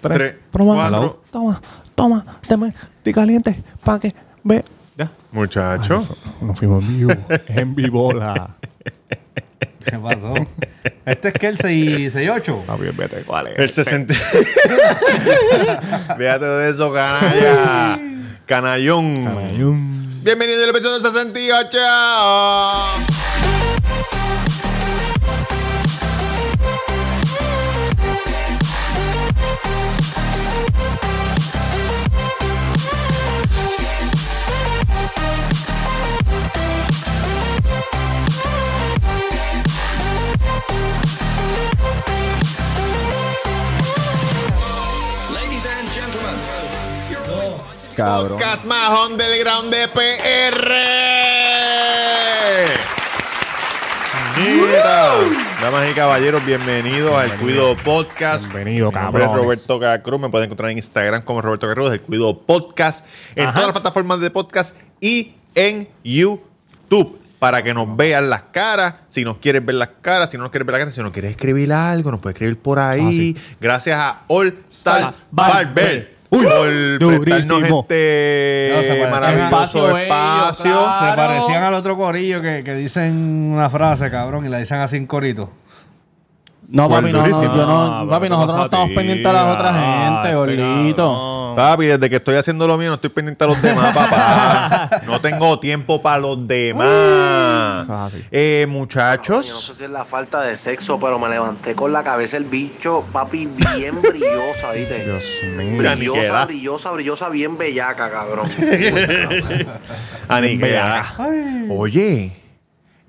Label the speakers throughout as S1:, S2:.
S1: tres.
S2: Tres,
S1: Toma,
S2: cuatro.
S1: Toma, toma, dame, estoy caliente, pa' que ve. Ya.
S2: Muchacho.
S1: Nos fuimos en vivo. en vivo la.
S3: ¿Qué pasó? Este es que el 668.
S1: Papi, vete, ¿cuál es?
S2: El 60. Fíjate de eso, canalla. Canallón.
S1: Ayun.
S2: Bienvenido al episodio 68.
S1: Cabrón.
S2: Podcast más underground de PR. Mira. Damas y caballeros, bienvenidos al Cuido Podcast.
S1: Bienvenido,
S2: Mi nombre es. Roberto Cacruz. Me pueden encontrar en Instagram como Roberto Cacruz, el Cuido Podcast, en todas las plataformas de podcast y en YouTube. Para que nos vean las caras, si nos quieres ver las caras, si no nos quieres ver las caras, si nos quieres escribir algo, nos puedes escribir por ahí. Gracias a All Star
S1: Ah, Barber.
S2: Barber. Por prestarnos
S1: durísimo.
S2: este
S3: No, se parecen
S2: maravilloso
S1: espacio
S2: espacio.
S1: bello,
S3: Se
S1: Claro.
S3: parecían al otro corillo que, que dicen una frase, cabrón, y la dicen así en corito.
S1: No, papi, no, no,
S2: durísimo.
S1: yo no,
S4: Ah,
S1: papi,
S4: pero
S1: nosotros no
S4: ¿qué pasa a
S1: estamos
S4: ti?
S1: pendientes a las otras
S4: Ah,
S1: gente,
S4: este
S1: gordito.
S2: Papi, desde que estoy haciendo lo mío, no estoy pendiente a los demás, papá. No tengo tiempo para los demás.
S1: Eso es así.
S2: Eh,
S5: Yo no sé
S2: muchachos.
S5: si es la falta de sexo, pero me levanté con la cabeza el bicho, papi, bien brillosa, ¿viste?
S1: Dios mío.
S5: Brillosa, brillosa, brillosa, bien bellaca, cabrón.
S2: Aniquela. Oye.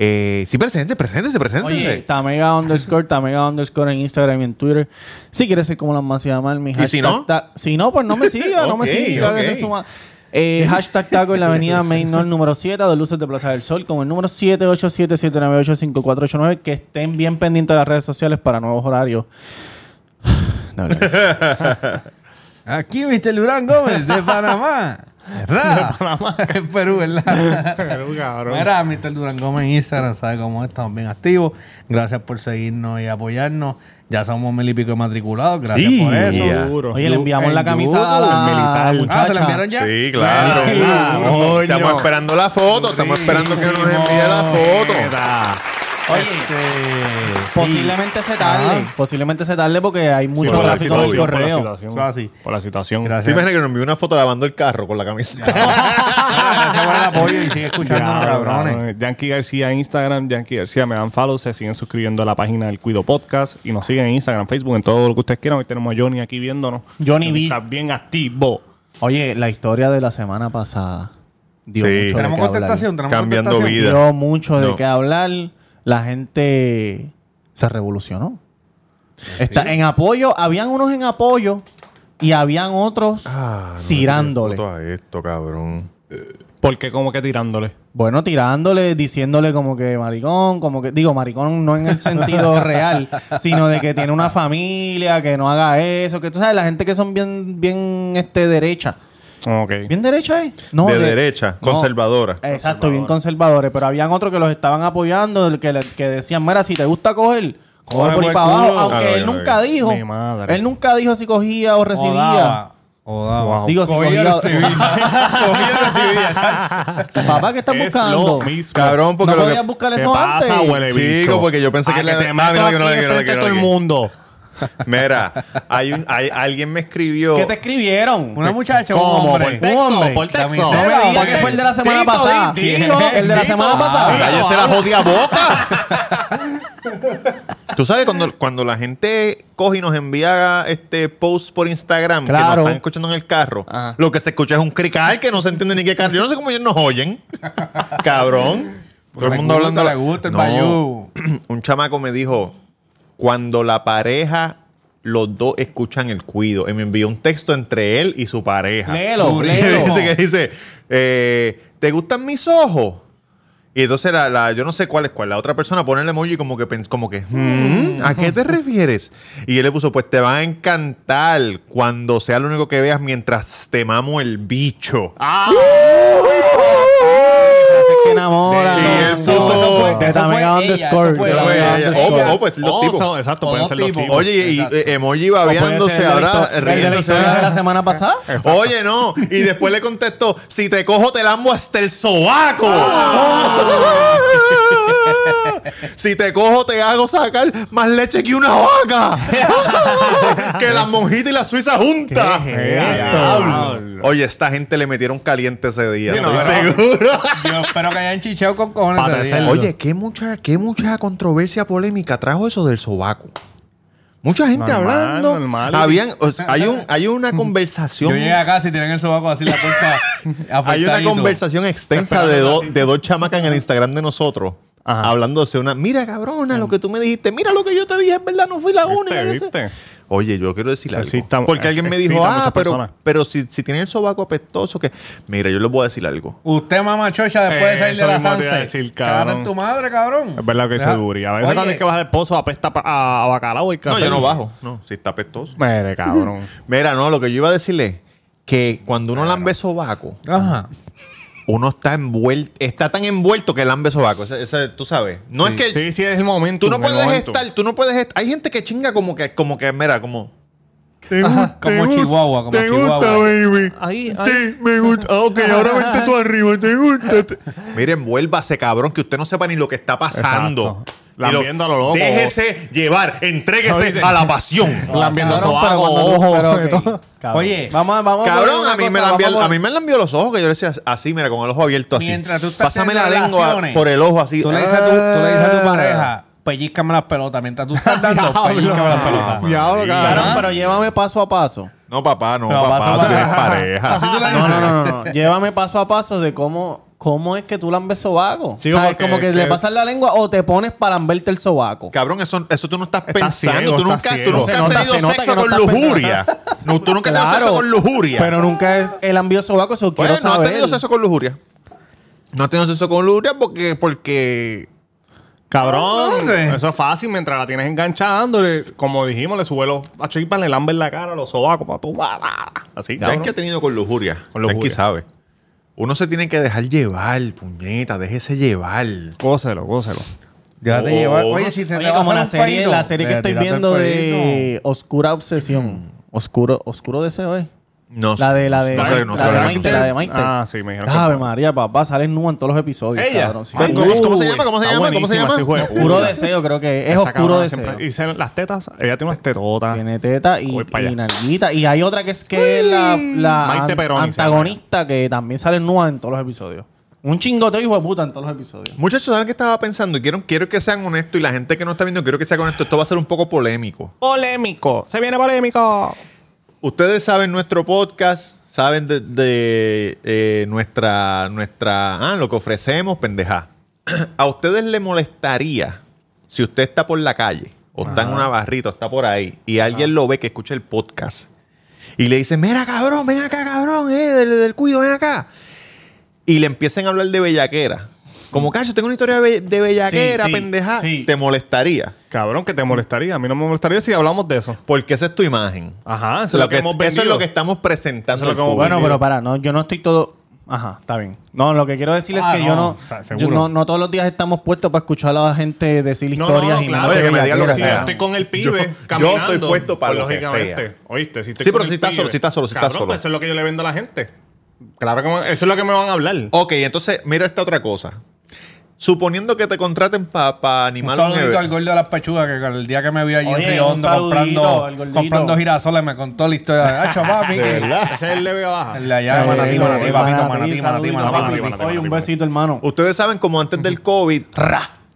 S2: Eh, sí, presente, presente, presente.
S1: Oye, Tamega underscore, Tamega underscore en Instagram y en Twitter. Si quieres ser como las más llamar, mi
S2: ¿Y
S1: hashtag.
S2: si no?
S1: ta- si no, pues no me siga, no me siga. que
S2: ok.
S1: se suma. Eh, hashtag taco en la avenida Main North número 7 de Luces de Plaza del Sol con el número 787-798-5489 que estén bien pendientes de las redes sociales para nuevos horarios. No, gracias.
S3: Aquí Mr. Durán Gómez, de Panamá. ¿Verdad? De Panamá. Es Perú, ¿verdad?
S1: Perú, cabrón.
S3: Mira, Mr. Durán Gómez en Instagram, sabe cómo es? estamos bien activos. Gracias por seguirnos y apoyarnos. Ya somos mil y pico matriculados, gracias
S2: Y-
S3: por eso.
S2: ya.
S1: Oye, le enviamos
S3: En
S1: la camisa
S3: YouTube,
S1: a la
S3: en militar.
S1: muchacha.
S3: Ah, ¿se la enviaron ya?
S2: Sí, claro.
S1: Sí,
S2: Uh, Estamos esperando la foto. Estamos esperando que nos envíe la foto.
S1: Oye,
S3: Este,
S1: posiblemente se tarde. Posiblemente se tarde porque hay mucho
S2: por la
S1: tráfico en el
S2: situación,
S4: por la
S1: correo.
S4: situación.
S3: Eso así.
S4: Por la situación.
S2: ¿Te
S3: Gracias.
S2: imaginas que nos envió una foto lavando el carro con la camisa?
S3: Gracias por el apoyo y sigue escuchando, cabrones.
S4: Yankee García en Instagram, Yankee García me dan follow, se siguen suscribiendo a la página del Cuido Podcast y nos siguen en Instagram, Facebook, en todo lo que ustedes quieran. Hoy tenemos a Johnny aquí viéndonos.
S1: Johnny B.
S4: Está bien activo.
S1: Oye, la historia de la semana pasada dio
S2: Sí.
S1: mucho de qué hablar.
S3: contestación, tenemos
S2: Cambiando
S3: contestación.
S2: vida.
S1: Dio mucho de qué hablar. La gente se revolucionó. Está, En apoyo, habían unos en apoyo y habían otros
S2: Ah, no,
S1: tirándole.
S2: foto a esto, cabrón.
S4: Porque como que tirándole.
S1: Bueno, tirándole, diciéndole como que maricón, como que, digo, maricón no en el sentido real, sino de que tiene una familia, que no haga eso, que tú sabes, la gente que son bien, bien, este, derecha. ¿Bien derecha? No,
S2: de, derecha,
S1: no.
S2: conservadora.
S1: Exacto, bien conservadores, pero habían otros que los estaban apoyando, que, le- que decían, mira, si te gusta coger, coge por ahí para abajo, aunque
S2: Ah,
S1: él nunca dijo,
S4: Mi madre.
S1: él nunca dijo si cogía o
S3: O
S1: recibía.
S3: daba. O daba.
S4: Wow.
S1: Digo, si
S3: Cogía
S1: cogía,
S3: o recibía. Cogía recibía,
S1: papá, ¿qué estás
S4: Es
S1: buscando?
S4: lo mismo.
S2: Cabrón, porque
S1: ¿No
S2: lo
S1: podías
S2: que...
S1: buscar
S4: ¿Qué
S1: eso
S4: pasa,
S1: antes?
S4: huele
S2: Chico, porque yo pensé que
S4: Ah,
S2: le-
S4: te
S2: Ah, mira, que no le-
S4: de
S2: que no le-
S4: frente
S2: que
S4: a
S2: no
S4: todo el mundo.
S2: Mira, hay un, hay, alguien me escribió...
S1: ¿Qué te escribieron?
S3: Una muchacha, un
S4: ¿Cómo?
S3: hombre.
S4: Por
S1: Un hombre.
S4: Por texto.
S1: No me digas que fue el de la semana
S4: Tito,
S1: pasada.
S4: dilo,
S1: el de la semana pasada.
S2: Cállese la jodida boca. Tú sabes, cuando, cuando la gente coge y nos envía este post por Instagram que
S1: Claro.
S2: nos están escuchando en el carro,
S1: Ajá.
S2: lo que se escucha es un crical que no se entiende ni qué carro. Yo no sé cómo ellos nos oyen. Cabrón. Todo el mundo
S3: gusta,
S2: hablando.
S3: le gusta el
S2: No. Un chamaco me dijo: cuando la pareja, los dos escuchan el cuido. Y me envió un texto entre él y su pareja.
S1: Léelo, léelo.
S2: dice que dice, eh, ¿te gustan mis ojos? Y entonces la, la- yo no sé cuál es cuál. La otra persona pone el emoji como que, como que "Hmm, ¿a qué te refieres? Y él le puso, pues te va a encantar cuando sea lo único que veas mientras te mamo el bicho.
S1: Ah. Que enamora.
S2: Y él
S1: Eso
S3: eso
S1: de
S3: fue eso
S1: de Tamega underscore.
S2: Oh, oh, pues los
S4: Oh,
S2: tipos.
S4: son- exacto, pueden ser los
S3: tipos.
S2: Oye, y eh, emoji babeándose ahora,
S1: el de la semana pasada.
S2: Oye, no. Y después le contestó, si te cojo te lambo hasta el sobaco. si te cojo te hago sacar más leche que una vaca. que las monjitas y la suiza juntas. Oye, esta gente le metieron caliente ese día.
S4: Sí, no,
S2: estoy
S4: pero-
S2: seguro.
S3: Yo espero que hayan chicheado con cojones
S4: Para.
S2: Oye, qué mucha, qué mucha controversia polémica trajo eso del sobaco. Mucha gente
S4: Normal,
S2: hablando.
S4: normal.
S2: Habían, o sea, hay, un, hay una conversación.
S3: Yo llegué a casa y tienen el sobaco así la puerta.
S2: Hay una conversación extensa de, dos de dos chamacas en el Instagram de nosotros.
S4: Ajá.
S2: Hablándose una, mira cabrona, lo que tú me dijiste, mira lo que yo te dije, es verdad, no fui la única. yo sé".
S4: ¿Viste?
S2: Oye, yo quiero decir algo.
S4: Exista-
S2: porque alguien me dijo, ah, pero,
S4: personas.
S2: pero si, si tiene el sobaco apestoso, que. Mira, yo les voy a decir algo.
S3: Usted, mamá chocha, después de salir de la Sanse.
S4: decir,
S3: Cágate en tu madre, cabrón.
S4: Es verdad que eso es a veces
S3: Oye,
S4: cuando hay que bajar el pozo apesta a, a bacalao y
S2: No, yo no bajo. No, si está apestoso.
S4: Mire, cabrón.
S2: Mira, no, lo que yo iba a decirle que cuando uno lambe sobaco,
S3: Ajá.
S2: Uno está envuelto, está tan envuelto que lambe sobaco. Ese, ese, tú sabes. No es que
S4: Sí, sí, es el momento.
S2: tú no puedes
S4: momento.
S2: estar, tú no puedes estar. Hay gente que chinga como que, como que, mira, como. Te
S3: Ajá, como Chihuahua, como
S2: te
S3: Chihuahua.
S2: gusta, baby.
S4: Ahí, ahí.
S2: Sí, me gusta. Ah, ok, ahora vente tú arriba, te gusta. Te- Mire, envuélvase, cabrón, que usted no sepa ni lo que está pasando.
S4: Exacto. Lambiendo a lo loco.
S2: Déjese llevar, entréguese a la pasión.
S4: Lambiendo
S1: tú-
S4: ojo.
S3: Oye,
S1: vamos, a- vamos a
S2: Cabrón, a mí, me
S1: cosa,
S2: lambió,
S1: vamos
S2: a mí me lambió los ojos, que yo le decía así, mira, con el ojo abierto así.
S3: Mientras tú estás
S2: Pásame la lengua por el ojo así.
S3: Tú le dices a tu, tú le dices a tu
S2: Ah.
S3: pareja, pellízcame las pelotas. Mientras tú estás dando, pellízcame las pelotas.
S4: Diablo,
S1: Cabrón,
S4: cabrón.
S1: pero llévame paso a paso.
S2: No, papá, no,
S3: Pero
S2: papá, tú
S3: a
S2: tienes pareja.
S1: No, no, no, no. Llévame paso a paso de cómo, cómo es que tú lambes sobaco.
S4: Chico,
S1: ¿Sabes?
S4: porque
S1: Como que
S4: es
S1: le pasas la lengua o te pones para lamberte el sobaco.
S2: Cabrón, eso, eso tú no estás
S4: Estás
S2: pensando.
S4: ciego,
S2: tú, nunca, tú has tenido
S1: se
S2: sexo con lujuria. No, tú nunca has tenido sexo con lujuria.
S1: Pero nunca es el ambio sobaco, eso
S2: Pues,
S1: quiero
S2: no has
S1: saber.
S2: tenido sexo con lujuria. No has tenido sexo con lujuria porque, porque
S4: Cabrón,
S3: ¿Dónde?
S4: eso es fácil. Mientras la tienes enganchando, como dijimos, le sube los a chispas, le lambe en la cara, los sobacos para tu Así,
S2: ya es
S4: cabrón.
S2: que ha tenido con lujuria.
S4: Con lujuria.
S2: sabe. Uno se tiene que dejar llevar, puñeta, déjese llevar.
S4: Gócelo, gócelo.
S3: Ya te
S2: Oh,
S3: lleva.
S2: no.
S3: Oye, si te
S1: Oye,
S3: te
S1: como la serie,
S3: peito,
S1: la serie que estoy viendo de Oscura Obsesión. Oscuro, Oscuro Deseo, ¿eh?
S2: No
S1: La de la de,
S2: no sé, no sé
S1: la de Maite, la de Maite.
S4: Ah, sí, me dijeron
S1: Ave María, papá, sale nua en todos los episodios.
S4: Ella.
S1: cabrón, sí.
S2: ¿Cómo, se llama? ¿Cómo se llama? ¿Cómo se llama?
S1: Oscuro Deseo, creo que es
S4: Esa
S1: Oscuro Deseo.
S4: siempre- Y se- las tetas, ella tiene unas tetotas.
S1: Tiene teta y, y
S4: allá.
S1: nalguita. Y hay otra que es que es la, la
S4: Maite
S1: antagonista que también sale nua en todos los episodios. Un chingoteo hijo de puta en todos los episodios.
S2: Muchachos, ¿saben qué estaba pensando? Y quiero, quiero que sean honestos y la gente que no está viendo, quiero que sea honesto. Esto va a ser un poco polémico.
S4: Polémico. Se viene polémico.
S2: Ustedes saben nuestro podcast, saben de, de, eh, nuestra, nuestra, ah, lo que ofrecemos, pendeja. ¿A ustedes le molestaría si usted está por la calle o está en una barrita o está por ahí y alguien lo ve que escucha el podcast y le dice, mira cabrón, ven acá cabrón, eh, del, del cuido, ven acá. Y le empiecen a hablar de bellaquera. Como, cacho, tengo una historia de, be- de bellaquera,
S1: Sí, sí,
S2: pendeja.
S1: sí.
S2: ¿Te molestaría?
S4: Cabrón, que te molestaría. A mí no me molestaría si hablamos de eso.
S2: Porque esa es tu imagen.
S4: Ajá, eso es
S2: Lo
S4: que,
S2: que-
S4: hemos
S2: eso
S4: vendido.
S2: es lo que estamos presentando.
S4: Eso es lo
S2: al
S4: que hemos
S2: público.
S1: Bueno, pero para, no, yo no estoy todo. Ajá, está bien. No, lo que quiero decir es
S3: Ah,
S1: que
S3: no,
S1: yo no,
S4: o sea,
S1: yo no, no todos los días estamos puestos para escuchar a la gente decir
S4: No,
S1: historias
S4: no,
S1: y
S4: claro.
S1: no
S2: Oye, que me digan lo que
S4: Si
S2: sea.
S4: yo estoy con el pibe
S2: Yo- yo
S4: caminando,
S2: estoy puesto para
S4: pues,
S2: lo que
S4: lógicamente.
S2: sea.
S4: Oíste, si estoy
S2: Sí,
S4: con
S2: pero
S4: el
S2: si estás
S4: pibe.
S2: solo, si estás solo, si estás
S4: Cabrón,
S2: solo.
S4: pues eso es lo que yo le vendo a la gente. Claro que me- eso es lo que me van a hablar.
S2: Ok, entonces, mira esta otra cosa. Suponiendo que te contraten para
S3: Un
S2: animar un
S3: saludito al gordo de las pechugas que el día que me vio allí
S1: Oye,
S3: en Río Hondo comprando, comprando girasoles me contó la historia Hacho, papi.
S2: De
S3: que-
S2: verdad.
S4: Ese es el leve baja.
S3: El de allá, manatí, manatí, papito, manatí, manatí,
S1: saludito,
S3: manatí,
S1: papi.
S3: manatí.
S1: Oye, un besito, hermano.
S2: Ustedes saben como antes del COVID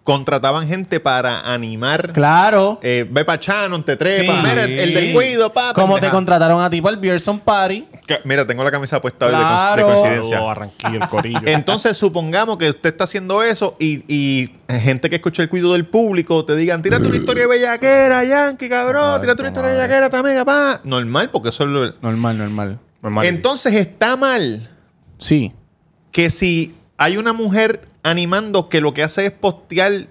S2: contrataban gente para animar.
S1: Claro.
S2: Eh, ve pa' Chano, te trepa.
S1: Sí.
S2: Mira, el, el del cuido, pa.
S1: Como te contrataron a ti para el Beerson Party.
S2: Que- Mira, tengo la camisa puesta hoy de, cons- de coincidencia.
S4: A Barranquilla, el corillo.
S2: Entonces, supongamos que usted está haciendo eso y, y gente que escucha el cuido del público te digan, tírate una historia de bellaquera, Yankee, cabrón, tírate una historia de bellaquera también, papá. Normal, porque eso es lo...
S1: Normal, normal.
S4: Normal.
S2: Entonces está mal
S1: Sí.
S2: que si hay una mujer animando que lo que hace es postear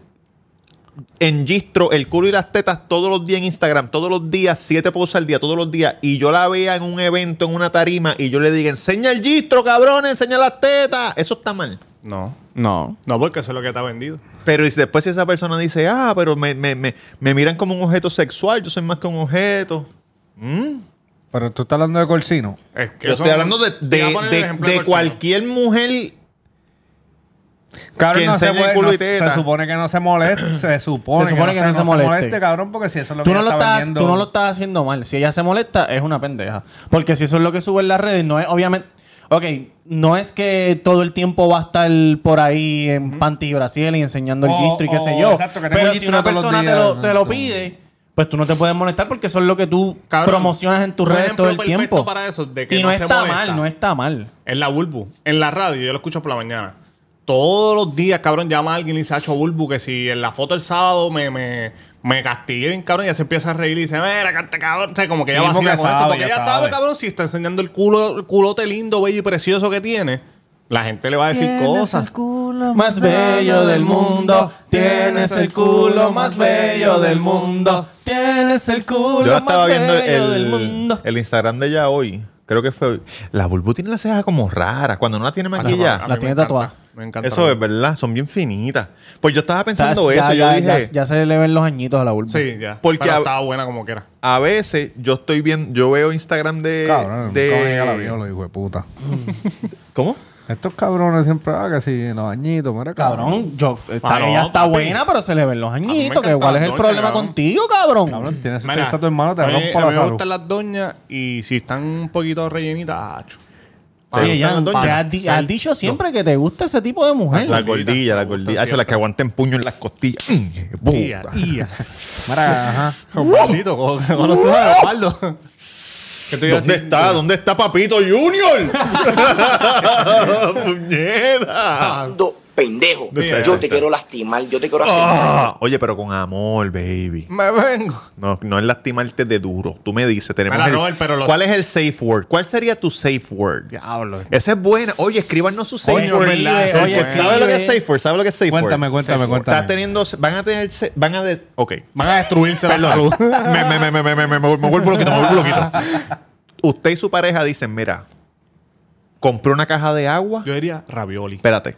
S2: en gistro el culo y las tetas todos los días en Instagram, todos los días, siete posts al día, todos los días, y yo la vea en un evento, en una tarima, y yo le diga, enseña el gistro, cabrón, enseña las tetas. Eso está mal.
S4: No.
S1: No.
S4: No, porque eso es lo que ha vendido.
S2: Pero y después si esa persona dice, ah, pero me, me, me, me miran como un objeto sexual, yo soy más que un objeto.
S3: Pero tú estás hablando de Corsino.
S4: Es que
S2: Yo estoy hablando de, de, de- cualquier mujer.
S3: Cabrón,
S2: Que
S3: no se,
S2: enseñe
S3: puede-
S2: culo
S3: no-
S2: y teta.
S3: se supone que no se moleste. Se supone,
S1: Se supone que no se moleste.
S3: cabrón, porque si eso es lo
S1: Tú
S3: que
S1: no,
S3: ella
S1: lo
S3: está
S1: estás,
S3: vendiendo-
S1: tú no lo estás haciendo mal. Si ella se molesta, es una pendeja. Porque si eso es lo que sube en las redes, no es obviamente. Ok, no es que todo el tiempo va a estar por ahí en panty y Brasil y enseñando el
S3: O-
S1: gistro y qué sé yo.
S3: exacto, que
S1: Pero si una persona te lo,
S3: ¿no?
S1: te lo pide, pues tú no te puedes molestar porque eso es lo que tú
S4: Cabrón,
S1: promocionas en tus redes todo el tiempo.
S4: para eso, de que
S1: y no,
S4: no se
S1: está mal, no está mal.
S4: En la Bulbu, en la radio, yo lo escucho por la mañana. Todos los días, cabrón, llama a alguien y dice, Hacho Bulbu, que si en la foto el sábado me, me, me castigué bien, cabrón, y ya se empieza a reír y dice, mira, cante, cabrón. O sea, como que ella
S3: Sí,
S4: vacila
S3: porque
S4: con eso.
S3: sabe,
S4: Porque
S3: ya
S4: ella sabe,
S3: sabe.
S4: cabrón, si está enseñando el culo, el culote lindo, bello y precioso que tiene, la gente le va a decir cosas.
S1: culo más bello del mundo. Tienes el culo más bello del mundo. Tienes el culo
S2: Yo la estaba
S1: más
S2: viendo
S1: bello del
S2: el,
S1: mundo.
S2: el Instagram de ella hoy. Creo que fue hoy. La Bulbu tiene la ceja como rara. Cuando no la tiene
S4: A
S2: maquillada.
S1: La tiene tatuada.
S4: Me encanta.
S2: Eso es verdad. Son bien finitas. Pues yo estaba
S1: O sea,
S2: pensando eso.
S1: ya,
S2: yo
S1: ya-
S2: dije,
S1: ya se le ven los añitos a la vulva.
S4: Sí, ya.
S2: Porque
S4: Pero
S2: a-
S4: estaba buena como quiera.
S2: a veces yo estoy viendo, yo veo Instagram de.
S3: Cabrón,
S2: de
S3: ¿cómo llega la viola, hijo de puta?
S2: ¿Cómo?
S3: Estos cabrones siempre, ah, que los añitos, mira,
S1: Cabrón, yo, está-
S4: Ah, no,
S1: ella está
S4: papi.
S1: buena, pero se le ven los añitos.
S4: encanta
S1: que ¿Cuál es el
S4: doña,
S1: problema
S4: cabrón.
S1: contigo, cabrón?
S3: Cabrón, tienes
S4: Mira,
S3: a tu hermano, te
S4: a mí-
S3: rompo
S4: a
S3: la
S4: mí me
S3: salud.
S4: gustan las doñas y si están un poquito rellenitas, acho.
S1: Oye, ya,
S2: las
S1: has, di- has dicho siempre que te gusta ese tipo de mujer.
S2: La gordilla, la gordilla. Hacho, la
S4: siempre.
S2: que aguanten puño en las costillas. Mm,
S4: Tía, tía.
S3: Mira, ajá.
S4: Maldito, conoces a Leopardo. ¿Qué te iba a
S2: ¿Dónde está? ¿Dónde está Papito Junior? ¡Puñeta!
S5: Pendejo. Yo
S2: ¿Dónde
S5: te quiero lastimar, yo te quiero hacer daño.
S2: Ah, oye, pero con amor, baby.
S4: Me vengo.
S2: No, no es lastimarte de duro. Tú me dices, tenemos el-
S4: Robert, pero lo-
S2: ¿Cuál es el safe word? ¿Cuál sería tu safe word?
S4: Diablo.
S2: Esa es buena. Oye, escríbanos su safe
S4: Coño,
S2: word.
S4: verdad, oye,
S2: que
S1: escribe.
S2: ¿Sabe lo que es safe word? ¿Sabe lo que es safe
S3: Cuéntame,
S2: word?
S3: cuéntame,
S2: Safe word.
S3: cuéntame.
S2: Está teniendo, van a tener, van a de, ok.
S4: Van a destruirse la salud.
S2: me, me, me, me, me, me, me, me vuelvo loquito, me vuelvo loquito. Usted y su pareja dicen, mira, compré una caja de agua.
S4: Yo diría ravioli.
S2: Espérate.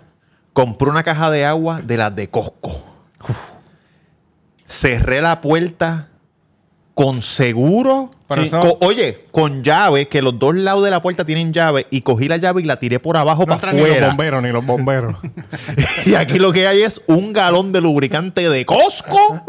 S2: Compré una caja de agua de las de Costco. Cerré la puerta con seguro. Sí. oye, con llave, que los dos lados de la puerta tienen llave, y cogí la llave y la tiré por abajo
S4: No
S2: para
S4: entran ni los
S2: afuera.
S4: bomberos, ni los bomberos.
S2: y aquí lo que hay es un galón de lubricante de Costco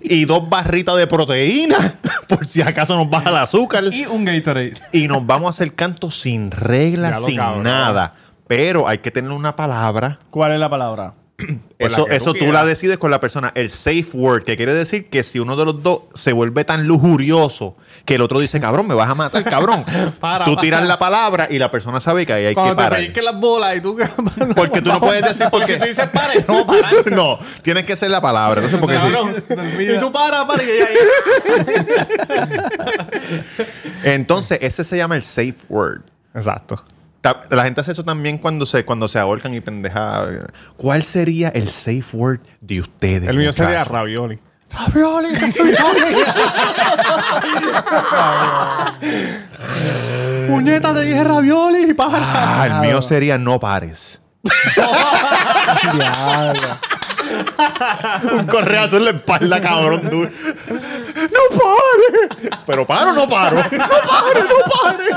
S2: y dos barritas de proteína, por si acaso nos baja el azúcar.
S3: Y un Gatorade.
S2: Y nos vamos a hacer canto sin reglas, sin
S4: cabrón.
S2: nada. Pero hay que tener una palabra
S1: ¿Cuál es la palabra?
S2: Eso
S4: la que
S2: eso
S4: tú
S2: la decides con la persona. El safe word, que quiere decir que si uno de los dos se vuelve tan lujurioso que el otro dice, cabrón, me vas a matar, cabrón.
S4: Para,
S2: tú
S4: para.
S2: tiras la palabra y la persona sabe que ahí hay que
S4: Cuando te
S2: parar.
S4: pellizquen las bolas y tú...
S2: Porque tú no puedes decir porque...
S4: Si tú dices pare, no, parar.
S2: no, tienes que ser la palabra. No sé por qué.
S4: Cabrón. Y tú para, para. Y ya,
S2: Entonces, ese se llama el safe word.
S4: Exacto.
S2: La gente hace eso también cuando se, cuando se ahorcan y pendeja. ¿Cuál sería el safe word de ustedes?
S4: El mío sería ravioli.
S2: Ravioli, ravioli.
S4: Puñeta, te dije ravioli y para.
S2: Ah, el mío sería no pares.
S1: Diablo.
S2: Un correazo en la espalda, cabrón. tú. ¡No pare! Pero paro o no paro. ¡No pare, no pare!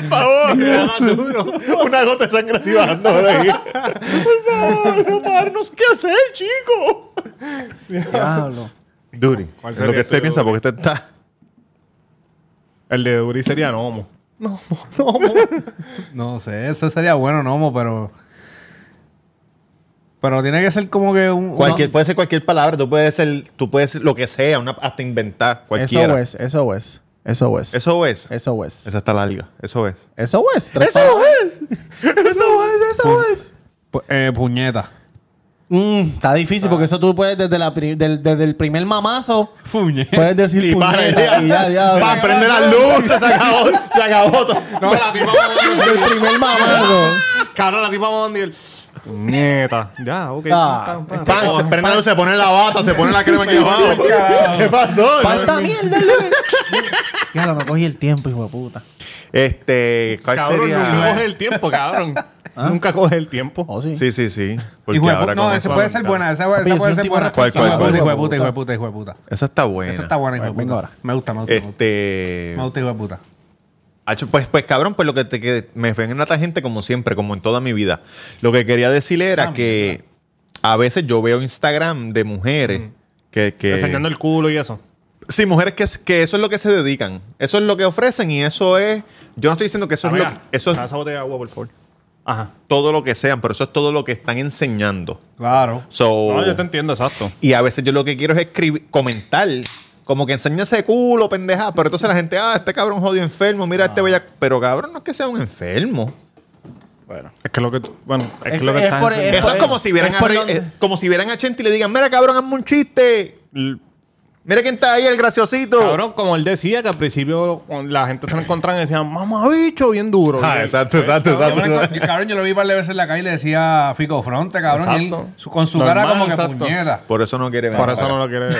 S2: Por favor. Una gota de sangre así bajando por ahí. Por favor, no pare. No sé qué hacer, chico.
S1: Diablo.
S2: Duri.
S4: ¿Cuál
S2: Es
S4: sería
S2: lo que
S4: el
S2: usted piensa, porque usted está.
S4: El de Duri sería Nomo.
S3: No sé, ese sería bueno, Nomo, pero. Pero tiene que ser como que un.
S2: Cualquier, puede ser cualquier palabra, tú puedes ser, tú puedes ser lo que sea, una, hasta inventar cualquiera.
S1: Eso es, eso es. Eso es.
S2: Eso es.
S1: Eso es.
S2: Esa está larga. Eso es.
S1: Eso es.
S2: Eso es. Eso es, eso es.
S3: Pu- eh, puñeta.
S1: Mm, está difícil porque eso tú puedes desde, la pri- del, desde el primer mamazo. Puedes decir
S2: Y para,
S1: puñeta y ya, ya.
S2: para prender las luces, se acabó, se acabó todo.
S4: No, la tipa
S1: Desde el primer mamazo.
S4: Cabrón, la tipa Bondi. el- Puñeta. Ya, ok.
S1: Ah,
S4: Pan, pan,
S2: Pan,
S4: pan.
S2: se prende la luz, se pone la bata, se pone la crema aquí abajo. ¿Qué pasó?
S1: ¡Falta mierda, Luis! Ya, no cogí el tiempo, hijo de puta.
S2: Este, ¿cuál
S4: Cabrón,
S2: sería?
S4: nunca coge el tiempo, cabrón. Nunca coge el tiempo.
S1: Oh, sí.
S2: Sí, sí, sí. Porque
S3: Hijo de
S2: ahora
S3: pu- no,
S2: con eso-
S3: puede ser buena. Esa,
S1: Papi,
S3: esa
S1: yo soy
S3: puede ser
S1: tipo
S3: buena.
S2: ¿Cuál, cuál, cuál?
S3: hijo de puta, hijo de puta, hijo de puta.
S2: Esa está buena.
S3: Esa está buena, hijo de
S1: Venga
S3: puta.
S1: ahora.
S3: Me gusta, me gusta. me gusta.
S2: Este.
S3: Me gusta, hijo de puta.
S2: Hacho, Pues, pues cabrón, pues lo que, te, que me fue en la tangente como siempre, como en toda mi vida. Lo que quería decirle era
S3: Esa
S2: que a veces yo veo Instagram de mujeres que, que-
S4: Enseñando el culo y eso.
S2: Sí, mujeres que, que eso es lo que se dedican. Eso es lo que ofrecen y eso es... Yo no estoy diciendo que eso es, lo,
S4: Amiga,
S2: eso es
S4: esa botella de agua, por favor. Ajá.
S2: todo lo que sean, pero eso es todo lo que están enseñando.
S3: Claro.
S2: So,
S4: No, yo te entiendo, exacto.
S2: Y a veces yo lo que quiero es escribir, comentar, como que enseña ese culo, pendeja. Pero entonces la gente, ah, este cabrón jodido enfermo, mira este bella. Pero cabrón, no es que sea un enfermo.
S4: Es que lo que tú- bueno, es,
S1: Es
S4: que lo que
S1: que es
S4: estás
S1: por-
S4: enseñando-
S2: Eso es como si vieran
S1: es
S2: a eh, como si vieran a Chente y le digan, mira cabrón, hazme un chiste.
S4: L-
S2: Mira quién está ahí, el graciosito.
S4: Cabrón, como él decía, que al principio cuando la gente se lo encontraba y decían, mamá bicho, bien duro.
S2: Ah, exacto, exacto, exacto.
S3: yo, cabrón, yo lo vi un par de veces en la calle y le decía Fico Fronte, cabrón. y él,
S4: Exacto.
S3: su- con su
S4: Normal,
S3: cara como que
S4: exacto.
S3: puñeta.
S2: Por eso no quiere venir
S4: Por eso no lo quiere.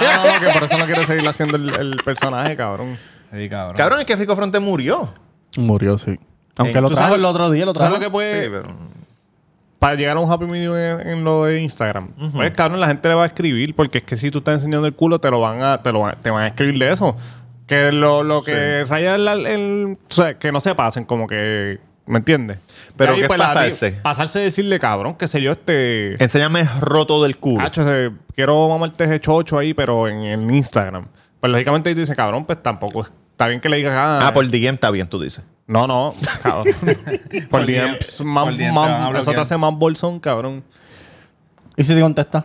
S4: Ah, no, no, que por eso no quiere seguir haciendo el, el personaje, cabrón.
S3: Sí, cabrón.
S2: Cabrón, es que Fico Fronte murió.
S1: Murió, sí. Aunque
S2: Eh,
S1: lo
S4: ¿tú
S1: trajo
S4: sabes-
S1: el otro día, lo
S4: ¿Tú ¿Sabes
S1: trajo.
S4: lo que puede.
S2: Sí, pero.
S4: Para llegar a un happy medium en, en lo de Instagram. Pues, cabrón, la gente le va a escribir porque es que si tú estás enseñando el culo, te lo van a, te lo van, te van a escribir de eso. Que lo, lo que raya el, el- O sea, que no se pasen, como que. ¿Me entiendes?
S2: Pero
S4: ahí,
S2: ¿qué es
S4: la-
S2: pasarse?
S4: pasarse a decirle, cabrón, qué sé yo, este.
S2: Enséñame roto del culo.
S4: Hacho, ese- quiero mamarte ese chocho ahí, pero en, en Instagram. Pues lógicamente ahí tú dices, cabrón, pues tampoco es- está bien que le digas ah,
S2: Ah, por DM está bien, tú dices.
S4: No, no, cabrón. por DM,
S3: DM,
S4: pss, más-
S3: por DM te
S4: más-
S3: van a
S4: eso te
S3: bloquear.
S4: hace más bolsón, cabrón.
S1: ¿Y si te contesta?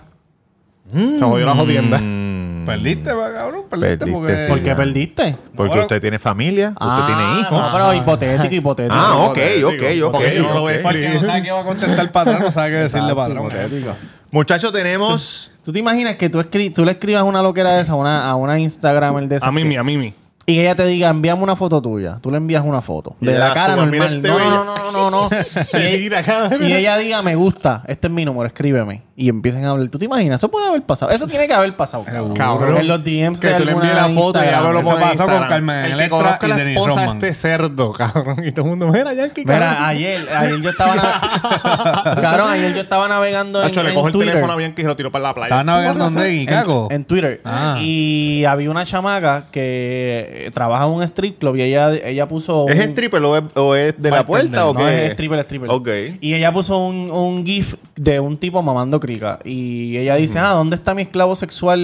S4: Se jodió la jodienda.
S2: Mm,
S3: Perdiste, va, cabrón. Perdiste,
S2: Perdiste,
S3: porque...
S2: sí.
S1: ¿Por qué perdiste?
S2: Porque usted tiene familia, usted
S1: Ah,
S2: tiene hijos.
S1: No, pero hipotético, hipotético.
S2: Ah, ok, ok, ok.
S4: porque yo no lo voy a
S2: ok.
S3: Porque no sabe qué va a contestar para atrás, no sabe qué decirle para atrás.
S1: Hipotético.
S2: Muchachos, tenemos.
S1: ¿Tú te imaginas que tú, escri- tú le escribas una loquera de esa a una, a una Instagramer de esa
S4: A Mimi, a Mimi.
S1: Y ella te diga, envíame una foto tuya. Tú le envías una foto. De la cara
S2: mira
S1: normal.
S2: este
S1: no, no, no, no, no. y, ella, y ella diga, me gusta, este es mi número, escríbeme. Y empiecen a hablar. ¿Tú te imaginas? Eso puede haber pasado. Eso tiene que haber pasado. Cabrón.
S4: Cabrón.
S1: En los DMs
S4: Que
S1: de
S4: tú le envíes la foto y
S1: Instagram.
S4: lo
S3: pasó con. Carmen
S4: El que
S3: Electra y
S4: la
S3: Denis
S4: esposa
S3: Rodman.
S4: este cerdo, cabrón. Y todo el mundo, mira, Yankee,
S1: Mira,
S4: cabrón.
S1: ayer, ayer yo estaba na- Cabrón, ayer yo estaba navegando en,
S4: Hacho, le
S1: en
S4: cojo el
S1: Twitter.
S4: teléfono a Bianchi y se lo tiro para la playa.
S3: Estaba navegando en
S1: en,
S3: Icaco.
S1: en Twitter.
S3: Ah.
S1: Y había una chamaca que eh, trabaja en un strip club y ella, ella puso.
S2: ¿Es
S1: un-
S2: stripper o es, o es de la
S1: bartender.
S2: puerta o
S1: no,
S2: qué?
S1: es stripper, es stripper.
S2: Ok.
S1: Y ella puso un, un gif de un tipo mamando crica. Y ella dice, ah, ¿dónde está mi esclavo sexual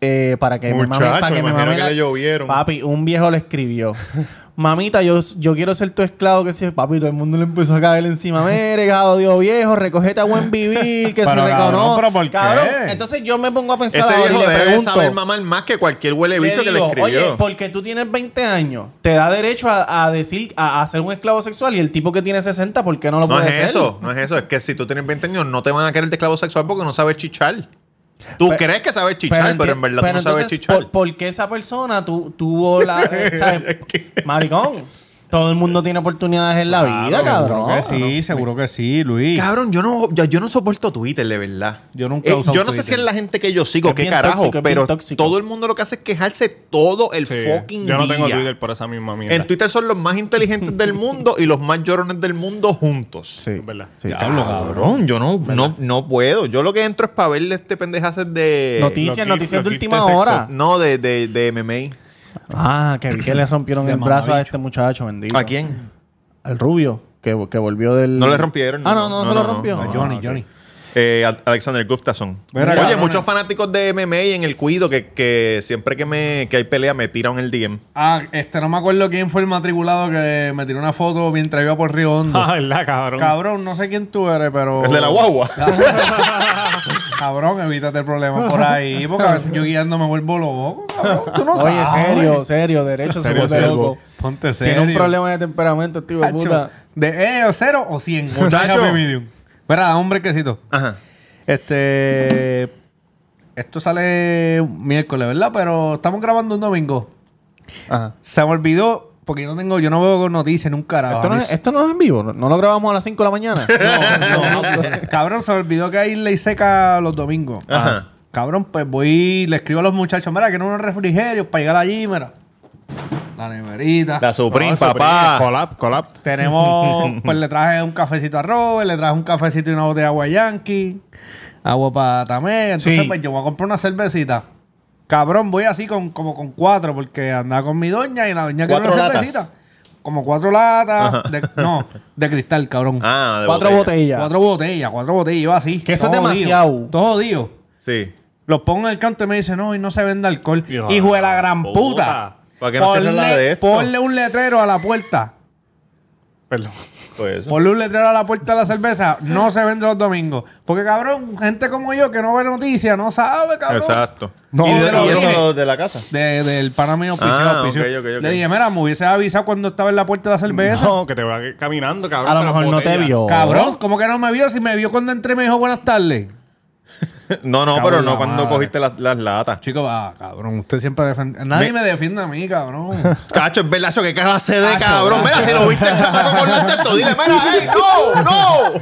S1: eh, para que me mame?
S2: Muchacho,
S1: Para que
S2: me
S1: me
S2: imagino
S1: mame
S2: que
S1: la-"
S2: le llovieron.
S1: Papi, un viejo le escribió. Mamita, yo, yo quiero ser tu esclavo. Que si papi, todo el mundo le empezó a caer encima. Mire, Dios viejo, recogete a buen vivir. Que
S3: Pero,
S1: si
S3: cabrón,
S1: reconoce.
S3: ¿pero por qué?
S1: Cabrón, entonces yo me pongo a pensar
S2: Ese
S1: y
S2: viejo
S1: le
S2: debe
S1: pregunto.
S2: saber mamar más que cualquier huele
S1: Le
S2: bicho que le escribió.
S1: Oye, porque tú tienes 20 años, te da derecho a, a decir, a, a ser un esclavo sexual y el tipo que tiene 60, ¿por qué no lo
S2: No
S1: puede
S2: es
S1: ser?
S2: eso, no es eso. Es que si tú tienes 20 años, no te van a querer de esclavo sexual porque no sabes chichar. Tú crees que sabes chichar, pero, en verdad
S1: pero
S2: tú no sabes chichar.
S1: ¿por, por qué esa persona tu- tuvo la... eh, ¿sabes? Maricón. Todo el mundo tiene oportunidades en la vida, cabrón.
S3: Seguro que sí, seguro que sí, Luis.
S2: Cabrón, yo no, yo, yo no soporto Twitter, de verdad.
S3: Yo nunca he
S2: Eh,
S3: usado
S2: Yo no sé si es la gente que yo sigo,
S1: Es
S2: qué
S1: bien
S2: carajo,
S1: tóxico, es bien
S2: pero todo el mundo lo que hace es quejarse todo el
S4: Sí.
S2: fucking
S4: Yo no tengo
S2: día.
S4: Twitter por esa misma mierda.
S2: En Twitter son los más inteligentes del mundo y los más llorones del mundo juntos.
S1: Sí.
S4: Es verdad.
S1: Sí.
S2: Cabrón, yo no, no, no puedo. Yo lo que entro es para verle este pendejaces de...
S1: Noticias, noticias de última hora.
S2: No, de, de, de MMA.
S1: Ah, que vi que le rompieron el brazo a este muchacho, bendito.
S2: ¿A quién?
S1: Al rubio, que, que volvió del...
S2: No le rompieron.
S1: Ah, no, no,
S2: no,
S1: se
S2: no,
S1: lo
S2: no.
S1: rompió.
S3: A
S1: Ah,
S3: Johnny,
S1: ok.
S3: Johnny.
S2: Eh, Al- Alexander Gustafsson. Oye, muchos fanáticos de MMA en el cuido que, que siempre que, me, que hay pelea me tiran el DM.
S3: Ah, este, no me acuerdo quién fue el matriculado que me tiró una foto mientras iba por Río Hondo.
S4: Ah, ¿verdad, cabrón?
S3: Cabrón, no sé quién tú eres, pero...
S2: El de la guagua.
S3: Cabrón, evítate el problema por ahí, porque a veces yo guiando me vuelvo loco, cabrón. Tú no
S1: Oye,
S3: sabes.
S1: serio, serio, derecho se
S3: Serio,
S1: vuelve
S3: serio.
S1: loco.
S3: Ponte serio.
S1: Tiene un problema de temperamento,
S3: Hacho,
S1: puta.
S3: De eh, o cero o cien.
S2: Muchacho.
S3: Mira, un brequecito.
S2: Ajá.
S3: Este. Esto sale miércoles, ¿verdad? Pero estamos grabando un domingo.
S4: Ajá.
S3: Se me olvidó, porque yo no tengo, yo no veo noticias nunca.
S1: Esto no, es, esto no es en vivo, no, no lo grabamos a las 5 de la mañana.
S3: No, no, Cabrón, se me olvidó que hay ley seca los domingos.
S2: Ajá.
S3: Cabrón, pues voy, le escribo a los muchachos, mira, que no unos refrigerios para llegar allí, mira. La neverita.
S2: La Supreme, papá.
S4: Collab, collab.
S3: Tenemos, pues le traje un cafecito a Robert, le traje un cafecito y una botella de agua Yankee, agua para Tamé. Entonces,
S1: Sí.
S3: pues yo voy a comprar una cervecita. Cabrón, voy así con, como con cuatro, porque andaba con mi doña y la doña quiere
S2: ¿Cuatro
S3: una
S2: latas?
S3: cervecita. Como cuatro latas. de- no, de cristal, cabrón.
S2: Ah, de
S1: Cuatro
S2: botella.
S1: botellas.
S3: Cuatro botellas, cuatro botellas, yo así.
S1: Que eso es
S3: todo jodido,
S1: demasiado.
S3: Todo jodido.
S2: Sí.
S3: Los pongo en el counter y me dice, no, y no se vende alcohol.
S4: Hijo
S3: Hijo de la gran
S4: puta.
S3: puta.
S2: ¿Para qué no se la de esto?
S3: ponle un letrero a la puerta.
S4: Perdón.
S2: Pues eso.
S3: Ponle un letrero a la puerta de la cerveza. No se vende los domingos. Porque, cabrón, gente como yo que no ve noticias, no sabe, cabrón.
S2: Exacto.
S3: No,
S2: ¿Y, de- y eso de la casa?
S3: De- del pana mío
S2: Ah.
S3: Le dije, mira, me hubiese avisado cuando estaba en la puerta de la cerveza.
S4: No, que te va caminando, cabrón.
S1: A lo mejor no te vio.
S3: Cabrón, ¿cómo que no me vio? Si me vio cuando entré me dijo buenas tardes.
S2: No, no,
S3: Cabrón,
S2: pero no cuando
S3: madre.
S2: cogiste las, las latas.
S3: Chico, va, cabrón, usted siempre defiende. Nadie
S2: Me-
S3: me, defiende a mí, cabrón.
S2: Cacho, es verdad, eso que clase de
S3: Cacho,
S2: cabrón. Mira, si lo viste el chamaco con la de esto, dile, mira, ey, no, no.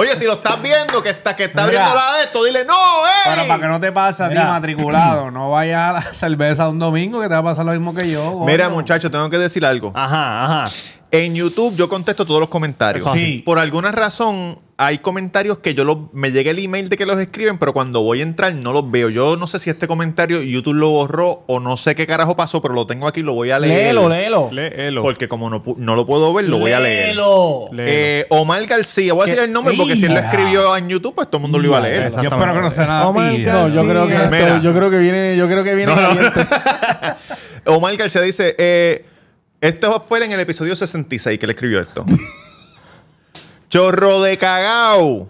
S2: Oye, si lo estás viendo, que está, que está
S3: Mira.
S2: abriendo la de esto, dile, no, ey.
S3: Pero para que no te pase a ti
S1: Mira.
S3: matriculado, no vayas a la cerveza un domingo que te va a pasar lo mismo que yo. gordo.
S2: Mira, muchachos, tengo que decir algo.
S4: Ajá, ajá.
S2: En YouTube yo contesto todos los comentarios.
S1: Eso sí.
S2: Por alguna razón hay comentarios que yo los, me llega el email de que los escriben, pero cuando voy a entrar no los veo. Yo no sé si este comentario YouTube lo borró o no sé qué carajo pasó, pero lo tengo aquí, lo voy a leer.
S1: Léelo, léelo.
S4: Léelo.
S2: Porque como no, pu- no lo puedo ver, lo voy a leer.
S1: Léelo.
S4: Léelo.
S2: Eh, Omar García, voy a decir el nombre porque si él lo escribió en YouTube, pues todo el mundo lo iba a leer.
S3: Yo espero que no sea nada.
S1: Oh
S3: pilla.
S1: God, yo creo que esto-
S2: Mira.
S1: yo creo que viene, yo creo que viene
S2: No, no. Omar García dice, eh, esto fue en el episodio 66 que él escribió esto. Chorro de cagao.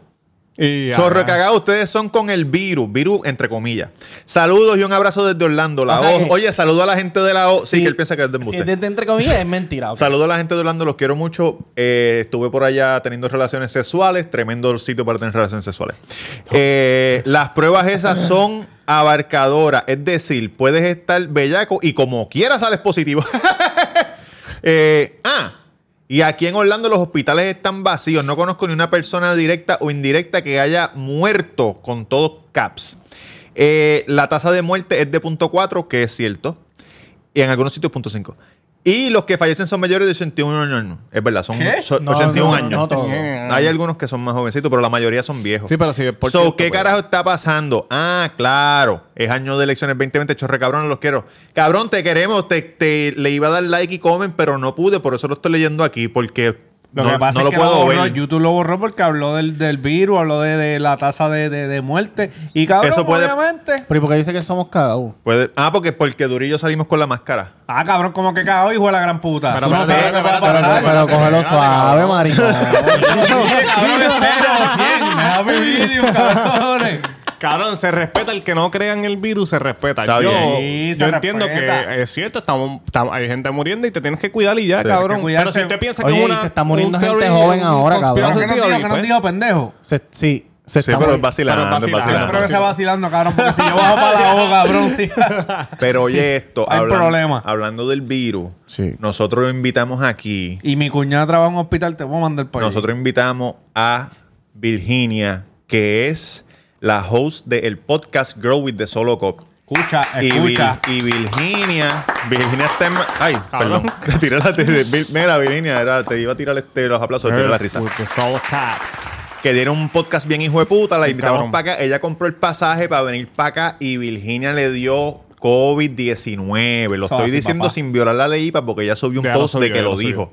S4: Y,
S2: Chorro cagao, ustedes son con el virus, virus entre comillas. Saludos y un abrazo desde Orlando, la
S1: O sea
S2: O.
S1: que-
S2: Oye, saludo a la gente de la O. Sí, que él piensa que es de
S1: Si
S2: embuste.
S1: es desde entre comillas, es mentira. ok.
S2: Saludos a la gente de Orlando, los quiero mucho. Eh, estuve por allá teniendo relaciones sexuales, tremendo sitio para tener relaciones sexuales. Eh, las pruebas esas son abarcadoras, es decir, puedes estar bellaco y como quieras sales positivo. Eh, ah, y aquí en Orlando los hospitales están vacíos. No conozco ni una persona directa o indirecta que haya muerto con todos caps. Eh, la tasa de muerte es de 0.4, que es cierto. Y en algunos sitios 0.5. Y los que fallecen son mayores de 81 años. Es verdad, son,
S1: No,
S2: 81
S1: no,
S2: años.
S1: no todo.
S2: Hay algunos que son más jovencitos, pero la mayoría son viejos.
S4: Sí, pero si por
S2: so,
S4: cierto,
S2: ¿qué
S4: pues.
S2: carajo está pasando? Ah, claro. Es año de elecciones 2020. Chorre, cabrón, los quiero. Cabrón, te queremos. Te, te- le iba a dar like y comen, pero no pude. Por eso lo estoy leyendo aquí, porque
S3: Lo
S2: no,
S3: que pasa
S2: no
S3: es
S2: lo
S3: que
S2: puedo
S3: lo borró,
S2: ver.
S3: YouTube lo borró porque habló del, del virus, habló de, de la tasa de, de- de muerte. Y cabrón,
S2: Eso puede-
S3: obviamente.
S1: Pero ¿y por qué dice que somos cagados?
S2: Puede- ah, porque, porque Durillo salimos con la máscara.
S3: Ah, cabrón, como que cagado, hijo de la gran puta.
S4: Pero,
S3: Tú no
S4: pero,
S3: sabes
S4: pero,
S3: qué va a
S4: pero,
S1: Pero,
S3: pasar.
S1: pero cógelo suave, maricón.
S3: Oye, cabrón, es cero o cien. Me da mi vídeo, cabrones.
S4: Cabrón, se respeta el que no crea en el virus, se respeta.
S2: Está
S4: yo
S2: bien.
S3: Sí,
S4: yo
S3: se
S4: entiendo
S3: respeta.
S4: que es cierto, estamos, estamos- hay gente muriendo y te tienes que cuidar y ya,
S2: Sí.
S4: cabrón.
S3: Que.
S4: Pero si usted piensa
S1: Oye,
S4: que
S1: y
S4: una,
S1: se está muriendo
S4: un
S1: gente joven ahora, cabrón.
S3: ¿Pero
S4: conspiracy
S3: qué nos dijo?
S4: theory,
S3: ¿Qué nos
S4: pues.
S3: dijo, pendejo?
S1: Se- sí, se
S2: Sí,
S1: está
S2: pero es vacilando,
S4: Pero
S2: es
S4: es
S3: Yo
S2: vacilando.
S3: creo que está vacilando, cabrón, porque si yo bajo para la boca, cabrón, sí.
S2: Pero oye esto,
S3: hay
S2: hablan-
S3: problema.
S2: hablando del virus,
S1: Sí.
S2: nosotros invitamos aquí,
S3: Y mi cuñada trabaja en un hospital, te voy a mandar para allá.
S2: nosotros invitamos a Virginia, que es la host del podcast Girl with the Solo Cup.
S3: Escucha,
S2: Y,
S3: escucha.
S2: Vir- y Virginia, Virginia está en... Ay,
S4: Cabrón.
S2: perdón. Te tiré la... mira, Virginia, era, te iba a tirar este, los aplausos, te tiré la risa.
S4: With the.
S2: Que dieron un podcast bien hijo de puta, la invitamos para acá. Ella compró el pasaje para venir para acá y Virginia le dio COVID-19. Lo estoy
S3: así,
S2: diciendo
S3: papá.
S2: sin violar la ley IPA porque ella subió un
S4: Ya
S2: post
S4: subió,
S2: de que lo
S4: lo
S2: dijo.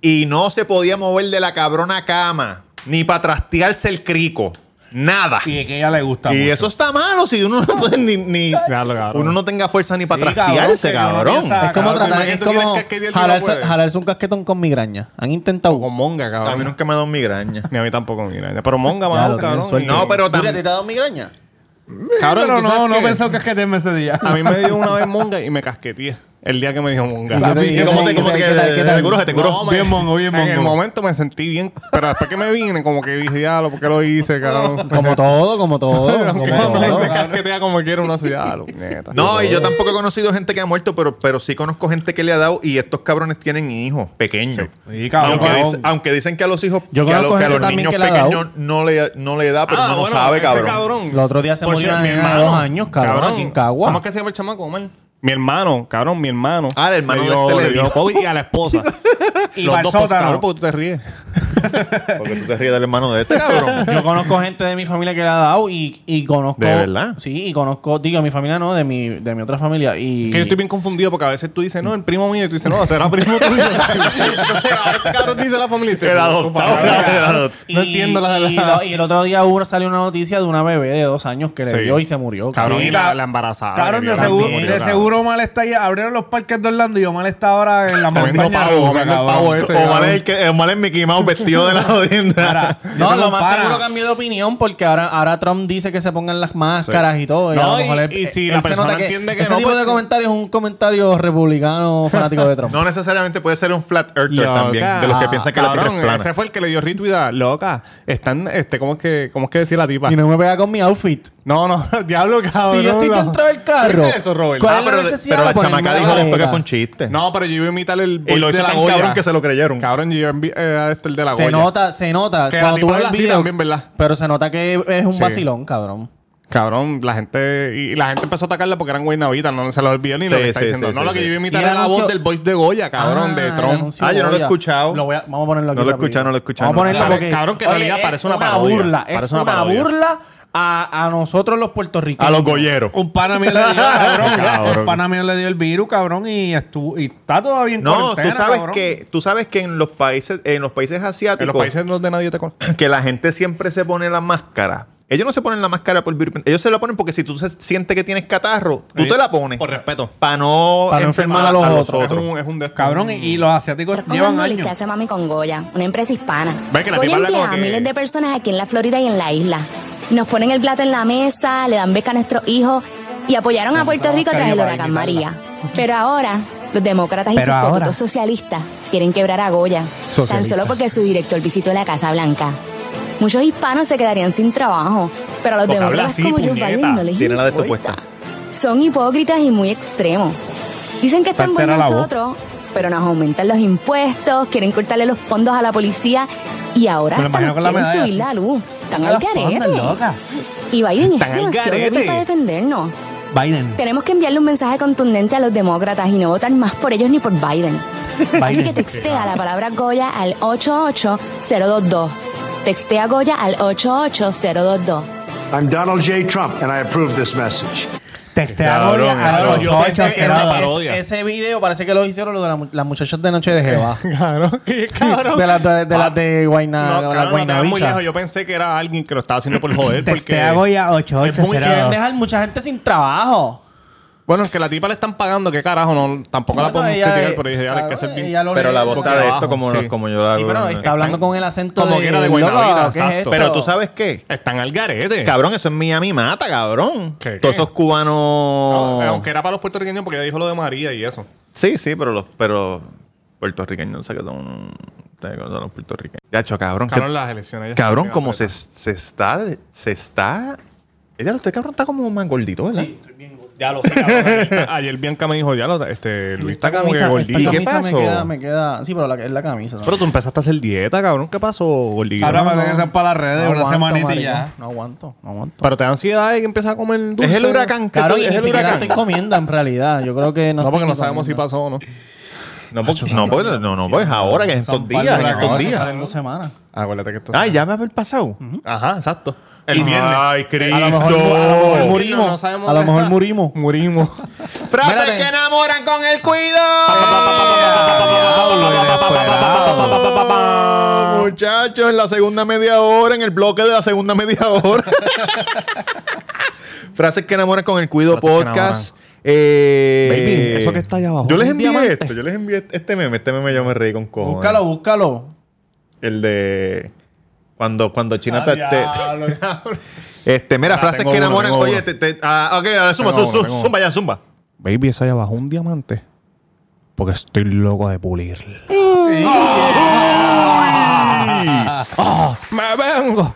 S2: Y no se podía mover de la cabrona cama, ni para trastearse el crico. Nada.
S3: Y que a ella le gusta
S2: Y
S3: mucho.
S2: eso está malo si uno no puede ni,
S4: cabrón.
S2: uno no tenga fuerza ni para
S3: Sí,
S2: trastearse,
S3: cabrón, que uno
S2: cabrón.
S3: piensa-
S1: Es como
S3: cabrón,
S1: tratar,
S4: ¿te
S1: es
S4: tú
S1: como
S4: quieres casquetear y no
S1: jalarse,
S4: puedes?
S1: jalarse un casquetón con migraña. ¿Han intentado?
S4: Con monga,
S2: A mí
S4: cabrón.
S2: nunca me ha dado migraña.
S4: Ni a mí tampoco, mira. Pero monga,
S1: Ya,
S4: más
S1: lo
S4: cabrón.
S2: No, pero
S1: Mira, ¿te ha dado migraña?
S4: Cabrón,
S3: Pero
S4: ¿tú
S3: no,
S4: sabes
S3: no
S4: qué?
S3: pensó que es que te ese día.
S4: A mí me dio una vez monga y me casqueteé. El día que me dijo monga.
S2: ¿Y cómo te, cómo te,
S1: ¿Qué tal, qué tal?
S2: te curó? ¿Te curó?
S4: No,
S3: Bien mongo, bien
S4: En el
S3: mongo.
S4: momento me sentí bien, pero después que me vine, como que dije, diablo, ¿por qué lo hice, cabrón?
S1: Como todo, como todo. Como
S4: no
S1: todo.
S4: se como quiera uno así.
S2: No, y yo tampoco he conocido gente que ha muerto, pero, pero sí conozco gente que le ha dado y estos cabrones tienen hijos pequeños.
S3: Sí, cabrón.
S2: Aunque,
S3: cabrón.
S2: dice- aunque dicen que a los hijos,
S1: Yo
S2: que a, los, que a los niños
S1: que
S2: pequeños no le, no le da, pero
S4: Ah,
S2: uno no
S4: bueno,
S2: sabe, cabrón.
S1: El otro día se murió
S4: mi hermano,
S1: dos años, cabrón, aquí en Cagua.
S4: ¿Cómo es que se llama el chamaco, Omar? Mi hermano, cabrón, mi hermano.
S2: Ah, el hermano
S4: le
S2: de
S4: dio-
S2: este le
S4: dio. COVID y a la esposa.
S3: Y
S4: Los dos, pues,
S3: sótano.
S4: cabrón, porque tú te ríes.
S2: Porque tú te ríes del hermano de este, cabrón.
S1: Yo conozco gente de mi familia que le ha dado y, y conozco.
S2: ¿De verdad?
S1: Sí, y conozco, digo, mi familia no, de mi, de mi otra familia. Y.
S4: Que yo estoy bien confundido porque a veces tú dices, no, el primo mío, y tú dices, no, será primo tuyo. Entonces, ahora este cabrón dice la familia. y te-
S2: El adoptado.
S4: No entiendo la-
S1: y,
S4: la-
S1: lo- y el otro día hubo, salió una noticia de una bebé de dos años que le
S4: Sí.
S1: dio y se murió.
S4: Cabrón,
S3: Sí,
S4: y la, embarazada.
S3: Cabrón, de seguro, de. Seguro Omar está ahí. Abrieron los parques de Orlando y Omar está ahora en la montaña
S4: pavo,
S3: rusa,
S4: comiendo el
S3: cabrón.
S4: pavo ese.
S2: Omar es, el que, Omar es Mickey Mouse vestido de la jodienda.
S1: No, lo más seguro cambió de opinión porque ahora, ahora Trump dice que se pongan las máscaras y todo.
S4: No,
S1: a lo
S4: y- y si
S1: él
S4: la persona entiende que
S1: ese
S4: no,
S1: tipo
S4: pues
S1: de comentario es un comentario republicano fanático de Trump.
S2: No necesariamente puede ser un flat earther
S4: Loca.
S2: también. De los que piensan que la tierra es plana.
S4: Ese fue el que le dio retweet a loca. Están, este, ¿cómo es que, cómo es que decía la tipa?
S1: Y no me pega con mi outfit.
S4: No, no, diablo, cabrón.
S1: si yo estoy dentro del carro.
S4: ¿Qué es eso, Robert?
S1: ¿cuál
S2: Ah,
S1: es la
S2: pero, pero la
S1: de
S2: chamaca dijo después que fue un chiste.
S4: No, pero yo iba a imitar el
S2: y lo
S4: de
S2: hizo tan
S4: Goya.
S2: cabrón que se lo creyeron.
S4: Cabrón, yo iba a eh, esto el de la
S1: Se
S4: Goya.
S1: nota, se nota. Cuando tú ves el
S4: así
S1: video.
S4: también, ¿verdad?
S1: Pero se nota que es un
S4: Sí.
S1: vacilón, cabrón.
S4: Cabrón, la gente... Y la gente empezó a atacarla porque eran guaynavitas. No se lo olvidó ni lo
S2: Sí,
S4: que está
S2: sí,
S4: diciendo.
S2: sí,
S4: no,
S2: sí,
S4: lo que
S2: sí.
S4: yo iba a imitar era la
S1: anuncio-
S4: voz del voice de Goya, cabrón, de
S1: Ah,
S4: Trump.
S1: el anuncio
S2: Ah, yo no lo he escuchado.
S1: Lo voy a- vamos a ponerlo aquí.
S2: No lo he escuchado, no lo he escuchado,
S1: Vamos a ponerlo
S4: Cabrón,
S1: porque...
S4: cabrón, que en realidad
S1: es
S4: parece una parodia.
S1: burla. Es
S4: una
S1: burla a, a nosotros los puertorriqueños.
S2: A los golleros.
S3: Un pana mío le dio, cabrón.
S4: Cabrón.
S3: Un pana mío le dio el virus, cabrón, y estuvo y está todavía en
S2: No, tú sabes
S3: cabrón.
S2: que tú sabes que en los países en los países asiáticos
S4: En los países donde nadie te conoce.
S2: que la gente siempre se pone la máscara. Ellos no se ponen la máscara por virus. Ellos se la ponen porque si tú se- sientes que tienes catarro, tú
S4: Sí.
S2: te la pones.
S4: Por respeto.
S2: Para no,
S1: Pa' no
S2: enfermar a los, otros.
S4: Es un, es un
S3: Cabrón, y, y los asiáticos llevan
S6: Recordando lo que
S3: años.
S6: hace Mami con Goya, una empresa hispana.
S4: Ve que la
S6: Goya emplea a
S4: que-
S6: miles de personas aquí en la Florida y en la isla. Nos ponen el plato en la mesa, le dan beca a nuestros hijos y apoyaron a Puerto Rico tras el huracán María. Pero ahora, los demócratas y
S3: Pero
S6: sus
S3: ahora.
S6: poquitos socialistas quieren quebrar a Goya. Tan solo porque su director visitó la Casa Blanca. Muchos hispanos se quedarían sin trabajo, pero a los
S4: Porque
S6: demócratas
S4: así,
S6: como Joe
S4: puñeta.
S6: Biden no les
S2: Tiene la de esto
S6: importa. Son hipócritas y muy extremos. Dicen que están por
S3: voz.
S6: Pero nos aumentan los impuestos, quieren cortarle los fondos a la policía y ahora hasta nos
S3: la
S6: quieren
S3: medalla
S6: subir la luz. Están al garete. Y Biden es demasiado débil para defendernos.
S3: Biden.
S6: Tenemos que enviarle un mensaje contundente a los demócratas y no votar más por ellos ni por Biden. Así que textea la palabra Goya al 88022. Textea Goya al 88022.
S7: I'm Donald J. Trump, and I approve this message.
S3: Textea a
S2: Cabrón,
S3: Goya a los
S1: Yo pensé que ese,
S4: parodia.
S1: ese- ese video parece que lo hicieron lo de la mu- las muchachas de Noche de Jehová.
S4: Cabrón, qué cabrón.
S1: de las de, de, las de Guayna,
S4: No,
S1: la
S4: cabrón, no te vas muy
S1: Guaynabicha.
S4: lejos. Yo pensé que era alguien que lo estaba haciendo por joder. porque...
S3: Textea a Goya
S1: Es muy-
S3: 8802.
S1: quieren dejar mucha gente sin trabajo.
S4: Bueno, es que la tipa le están pagando, qué carajo, no, tampoco la podemos criticar,
S1: es-
S4: pero dije, dale, hay que hacer bien.
S2: Pero la bota de esto como,
S4: sí.
S2: como yo la
S1: Sí, pero está hablando con el acento
S4: como
S1: de...
S4: que era de Guaynabita,
S1: ¿qué es
S4: exacto.
S1: esto?
S2: Pero tú sabes qué?
S4: Están al garete.
S2: Cabrón, eso en Miami mata, cabrón.
S4: ¿Qué,
S2: Todos esos cubanos.
S4: No, aunque era para los puertorriqueños porque ella dijo lo de María y eso.
S2: Sí, sí, pero los pero puertorriqueños, no sé qué son, sé que son los puertorriqueños. Ya, hecho, cabrón. que-
S4: Cabrón, las elecciones. ya
S2: cabrón,
S4: están
S2: como
S4: bien
S2: se, se está. Se está. Ella, usted, cabrón, está como más gordito, ¿verdad?
S4: Ya lo sé, cabrón. Ayer, Bianca me dijo, ya lo, este, Luis está
S1: Esta
S4: como que
S1: camisa,
S4: gordito.
S2: ¿Y qué pasó?
S1: Me queda, me queda... Sí, pero la, es la camisa. ¿no?
S4: Pero tú empezaste a hacer dieta, cabrón. ¿Qué pasó, gordito?
S3: Ahora me
S4: no.
S3: que ser para las redes,
S1: No
S3: una
S1: aguanto,
S3: semanita y
S1: maricón.
S3: ya.
S1: No aguanto, no aguanto.
S4: Pero te da ansiedad y que empiezas a comer dulce.
S2: Es el huracán, que
S1: Claro,
S2: tú-
S1: y
S2: es
S1: ni
S2: el
S1: siquiera
S2: huracán.
S1: estoy comiendo en realidad. Yo creo que no
S4: No, porque
S1: estoy
S4: no sabemos si
S1: comiendo.
S4: pasó o no.
S2: No, porque- no, porque- no, no, pues ahora, que en estos días, en estos
S1: Esto
S2: días.
S1: sale en dos semanas.
S4: Acuérdate que esto
S2: Ah, ya me haber pasado.
S4: Ajá, exacto. El viernes.
S2: Ay, Cristo.
S1: A lo mejor, a lo mejor murimos.
S4: no sabemos
S1: a lo
S4: dónde
S1: mejor
S4: está.
S1: murimos.
S4: Murimos.
S2: Frases que enamoran con el cuidado. Muchachos, en la segunda media hora, en el bloque de la segunda media hora. Frases que enamoran con el Cuido
S4: Frases
S2: Podcast. Eh,
S4: Baby, eso que está allá abajo
S2: Yo
S4: es
S2: les envié
S4: diamante.
S2: esto. Yo les envié este meme. Este meme yo me reí con cojones.
S1: Búscalo, búscalo.
S2: El de. Cuando, cuando China te,
S4: cabrón.
S2: Este, mira,
S4: Ah,
S2: frases que enamoran. Oye, te, te- ah, ok, ahora zumba, zumba, zumba ya, zumba.
S4: Baby, eso allá abajo un diamante. Porque estoy loco de pulir. ¡Ah! ¡Me vengo!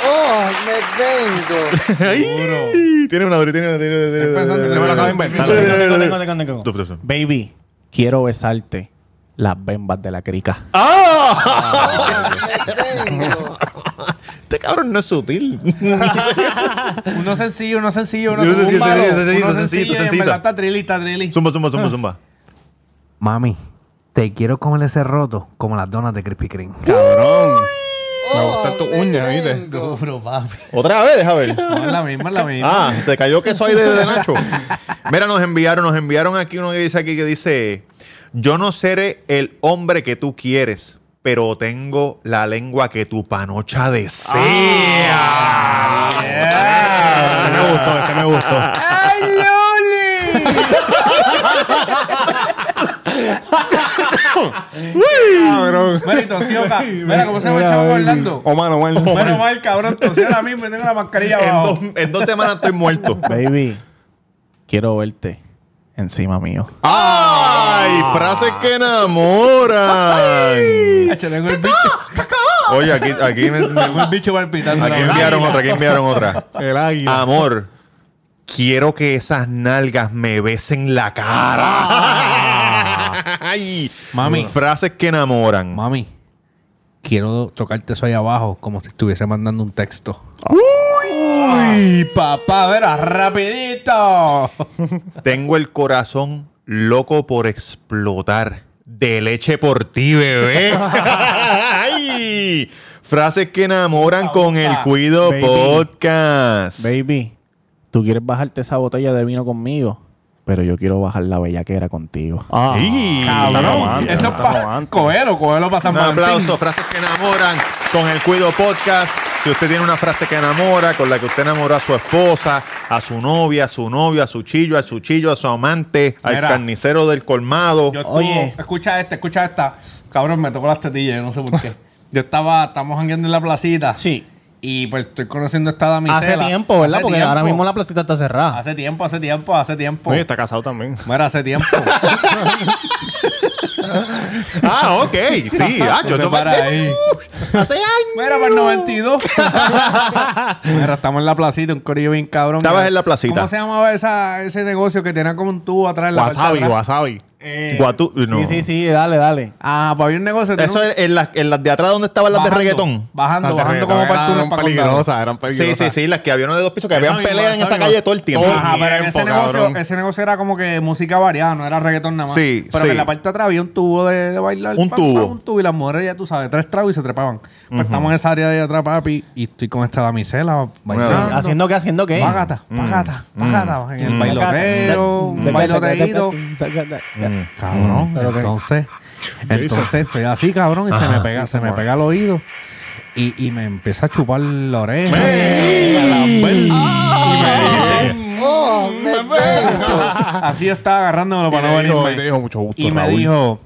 S2: Tiene una dura, tiene una una- tiene una-
S4: Se me lo acaba de inventar.
S1: Baby, quiero besarte Las bembas de la crica.
S2: Este cabrón no es sutil.
S3: Uno sencillo, uno sencillo, uno
S2: sí, sí, sí,
S3: Uno sencillo verdad Está trilly, está trilly.
S2: zumba, zumba, zumba, zumba.
S3: Mami, te quiero comer ese roto como las donas de Krispy Kreme.
S4: Cabrón. Me gustan tus uñas, ¿viste?
S3: Duro, papi.
S2: Otra vez, déjame ver.
S3: No, es la misma, es la misma.
S2: Ah, te cayó queso ahí de, de Nacho. Mira, nos enviaron, nos enviaron aquí uno que dice aquí que dice, yo no seré el hombre que tú quieres, pero tengo la lengua que tu panocha desea.
S4: Ese me gustó, ese me gustó.
S3: ¡Ay, Loli!
S4: Cabrón.
S3: Mira, y tosió. Mira, ¿cómo se llama el chavo Orlando?
S4: Omar, Omar.
S3: Bueno, mal, cabrón, tosió ahora mismo y tengo la mascarilla
S2: En
S3: abajo.
S2: dos, en dos semanas estoy muerto.
S1: Baby, quiero verte encima mío.
S2: ¡Ay! Frases que enamoran.
S3: Hacho, Tengo el bicho,
S2: Oye, aquí, aquí, me- me-
S3: tengo el bicho palpitando.
S2: aquí enviaron otra, aquí enviaron otra.
S4: El águila.
S2: Amor, quiero que esas nalgas me besen la cara. Ay,
S3: Mami.
S2: Frases que enamoran.
S3: Mami, quiero tocarte eso ahí abajo como si estuviese mandando un texto. ¡Uy! Papá, verá, rapidito.
S2: Tengo el corazón loco por explotar. De leche por ti, bebé. Ay, Frases que enamoran con el Cuido
S1: Baby.
S2: Podcast.
S1: Baby, tú quieres bajarte esa botella de vino conmigo, pero yo quiero bajar la bellaquera contigo.
S4: Ah, está romántico,
S3: Eso es para cogerlo, cogerlo para San
S2: Un
S3: Valentín.
S2: aplauso, frases que enamoran con el Cuido Podcast. Si usted tiene una frase que enamora, con la que usted enamoró a su esposa, a su novia, a su novio, a su chillo, a su chillo, a su amante, al carnicero del colmado.
S3: Yo
S1: Oye.
S3: Oye. escucha esta, escucha esta. Cabrón, me tocó las tetillas, yo no sé por qué. Yo estaba, estamos jangueando en la placita.
S1: Sí.
S3: Y pues estoy conociendo a esta damisela.
S1: Hace tiempo, ¿verdad?
S3: Hace
S1: Porque
S3: tiempo.
S1: ahora mismo la placita está cerrada.
S3: Hace tiempo, hace tiempo, hace tiempo.
S4: Oye, está casado también.
S3: Mira, hace tiempo.
S2: Ah, ok. Sí, ah, yo
S3: Vete para ahí.
S2: Hace años.
S3: Mira, para el 92. Mira, estamos en la placita, un corillo bien cabrón.
S2: Estabas
S3: Mira,
S2: en la placita.
S3: ¿Cómo se llamaba esa, ese negocio que tenía como un tubo atrás en la parte de
S4: Wasabi, wasabi.
S3: Eh,
S2: Guatú- no.
S1: Sí, sí, sí, dale, dale.
S3: Ah, pues había un negocio.
S2: Eso
S3: un-
S2: es en las, en las de atrás donde estaban las de
S3: bajando,
S2: reggaetón.
S3: Bajando,
S4: Las de
S3: bajando
S4: reggaetón
S3: como túnel
S4: eran
S3: para
S4: peligrosas, eran
S2: Sí,
S4: peligrosas.
S2: sí, sí, las que habían de dos pisos, que habían peleas en
S3: esa
S2: calle todo el tiempo.
S4: Todo
S3: Ajá, pero en ese negocio, ese negocio era como que música variada, no era reggaetón nada más.
S2: Sí,
S3: pero
S2: sí.
S3: en la parte de atrás había un tubo de, de bailar.
S2: Un tubo.
S3: un tubo y las mujeres, ya tú sabes, tres tragos y se trepaban. Pues estamos en esa área de atrás, papi, y estoy con esta damisela bailando.
S1: ¿Haciendo qué? ¿Haciendo qué?
S3: Pagata, pagata, pagata. En el
S2: Mm.
S3: bailoteo, un bailoteíto. Cabrón,
S1: ¿Pero qué?
S3: entonces, entonces estoy así, cabrón, y se me pega, se me pega el oído. Y, y me empieza a chupar la oreja. Y me dice, así yo estaba agarrándomelo para no venirme.
S4: te dijo mucho gusto,
S3: y me
S4: Raúl.
S3: dijo,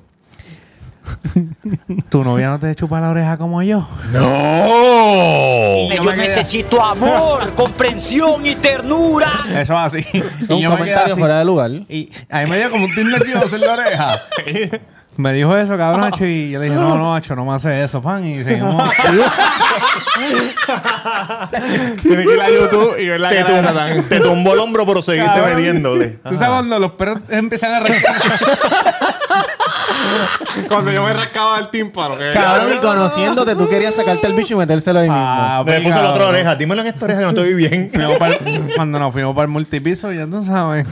S3: ¿tu novia no te chupa la oreja como yo?
S2: ¡No!
S3: Y yo me
S8: necesito amor, comprensión y ternura.
S3: Eso así. Y
S1: Un
S3: yo me quedé
S1: comentario
S3: así.
S1: fuera de lugar.
S3: Y a mí me dio como un nervioso en la oreja. Me dijo eso, cabrón, y yo le dije, no, no, Hacho, no me hace eso, pan. Y seguimos.
S4: Tienes que ir a YouTube y ver la
S2: Te,
S4: cara
S2: tum- te tumbó el hombro, pero seguiste metiéndole.
S3: Tú sabes cuando los perros empiezan a rascar.
S4: Cuando yo me rascaba el tímpano. que-
S1: Cabrón, y conociéndote, tú querías sacarte el bicho y metérselo ahí mismo.
S3: Ah,
S2: Me
S3: pues,
S2: puso la otra
S3: cabrón.
S2: oreja. Dímelo en esta oreja que no estoy bien.
S3: Fuimos cuando nos fuimos para el multipiso, ya tú sabes.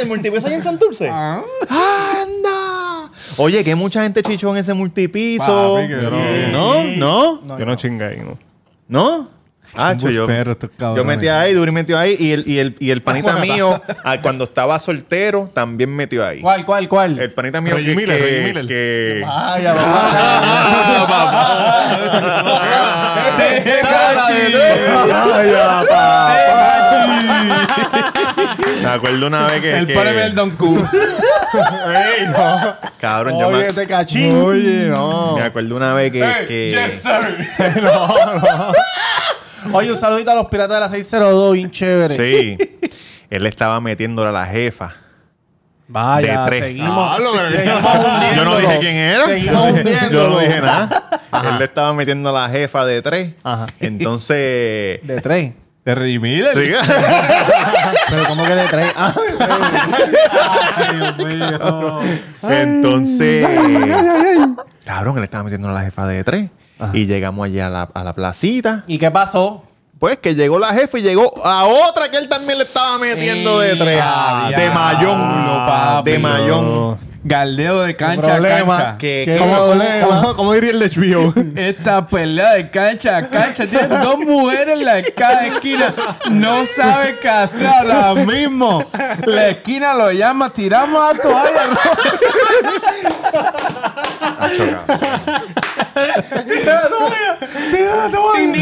S2: ¿El multipiso ahí en Santurce?
S3: Ah.
S2: ¡Anda! Oye, que mucha gente chichó en ese multipiso.
S3: Papi, que
S2: ¿No? ¿No?
S4: Yo no chingué ahí, ¿no?
S2: ¿No? Ah, yo, yo
S3: cabrones.
S2: metí ahí, Duri metió ahí y el, y el, y el panita mío, ah, cuando estaba soltero, también metió ahí.
S1: ¿Cuál, cuál, cuál?
S2: El panita mío
S4: Reggie
S2: que,
S4: Miller,
S2: que-
S4: Reggie Miller.
S2: que-
S1: Vaya,
S2: Me acuerdo una vez que.
S3: El
S2: que-
S3: premio del Don Q.
S2: Cabrón, yo me,
S1: Oye, te cachín. Oye, no.
S2: me acuerdo una vez que. que-
S1: Oye, un saludito a los piratas de la 602, bien chévere.
S2: Sí. Él estaba metiéndole a la jefa.
S1: Vaya,
S2: De tres.
S1: seguimos.
S4: Ah, lo que-
S1: seguimos hundiéndolo.
S2: Yo no dije quién era.
S1: Seguimos hundiéndolo.
S2: Yo no dije nada. Él le estaba metiendo a la jefa de tres.
S4: Ajá.
S2: Entonces.
S1: De tres.
S3: De Reggie Miller.
S2: Sí.
S1: Pero como que de tres. Ah,
S3: Ay, Dios mío.
S2: Entonces, cabrón, él estaba metiendo a la jefa de tres. Y llegamos allá a la, a la placita.
S1: ¿Y qué pasó?
S2: Pues que llegó la jefa y llegó a otra que él también le estaba metiendo de tres.
S3: Ah,
S2: de mayón.
S3: diablo, papi.
S2: De mayón.
S3: Galdeo de cancha a
S1: problema.
S3: cancha.
S2: Que-
S1: ¿Qué
S2: ¿Cómo-
S1: problema?
S4: ¿Cómo, cómo diría el de HBO?
S3: Esta pelea de cancha a cancha tiene dos mujeres en la cada esquina. No sabe qué hacer ahora mismo. La esquina lo llama, tiramos a toalla.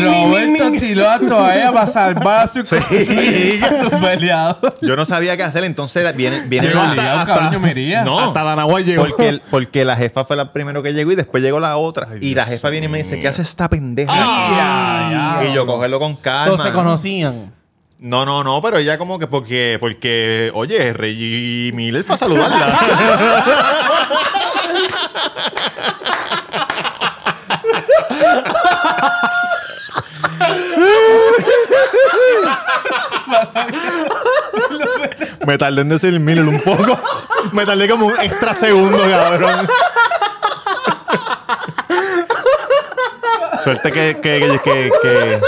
S3: Roberto tiró a toalla para salvar a su, a su peleado.
S2: Yo no sabía qué hacer, entonces viene, viene
S3: Yo
S2: la-
S3: me iría.
S2: No,
S4: Hasta llegó.
S2: porque, el- porque la jefa fue la primero que llegó y después llegó la otra. y la jefa viene y me dice, ¿qué hace esta pendeja? y yo cogerlo con calma.
S1: Eso se conocían.
S2: No, no, no, pero ella como que porque, porque, oye, Reggie Miller fue a saludarla. Me tardé en decir Miller un poco. Me tardé como un extra segundo, cabrón. Suerte que, que, que,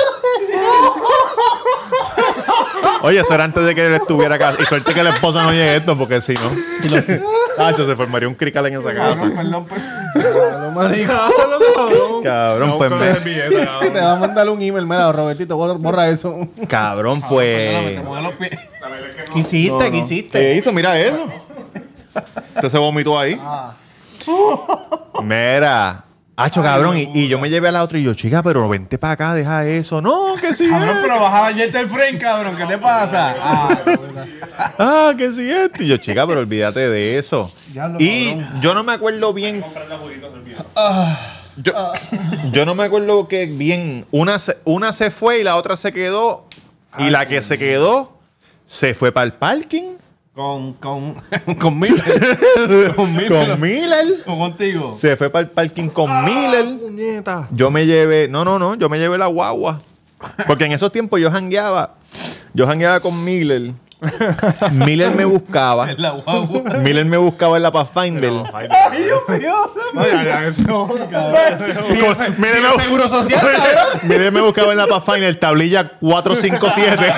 S2: Oye, eso era antes de que él estuviera acá. Y suerte que la esposa no llegue esto, porque si no. Tacho, se formaría un crical en esa casa. Cabrón, pues me-
S1: Te va a mandar un email. Mira, Robertito, borra, borra eso.
S2: Cabrón, pues.
S1: ¿Qué hiciste? ¿Qué hiciste?
S2: ¿Qué hizo? Mira eso. Usted se vomitó ahí. Mira. Hacho, cabrón. Y, y yo me llevé a la otra y yo, chica, pero vente para acá, deja eso. No, que sí.
S3: Cabrón,
S2: es.
S3: pero bajaba ayer el frame, cabrón. ¿Qué te pasa? Ah,
S2: Ah, que sí es. Y yo, chica, pero olvídate de eso. Y yo no me acuerdo bien. Yo, yo no me acuerdo que bien. Una se, una se fue y la otra se quedó. Y la que se quedó se fue para el parking
S3: con, con, con Miller. con Miller.
S2: con Miller.
S3: O contigo.
S2: Se fue para el parking con Miller. Yo me llevé, no, no, no, yo me llevé la guagua. Porque en esos tiempos yo jangueaba. Yo jangueaba con Miller. Miller me buscaba.
S3: La guagua.
S2: Miller me buscaba en la Pathfinder.
S3: Ay, Dios mío.
S2: Miller me,
S1: Seguro social.
S2: Miller me buscaba en la Pathfinder, tablilla 457.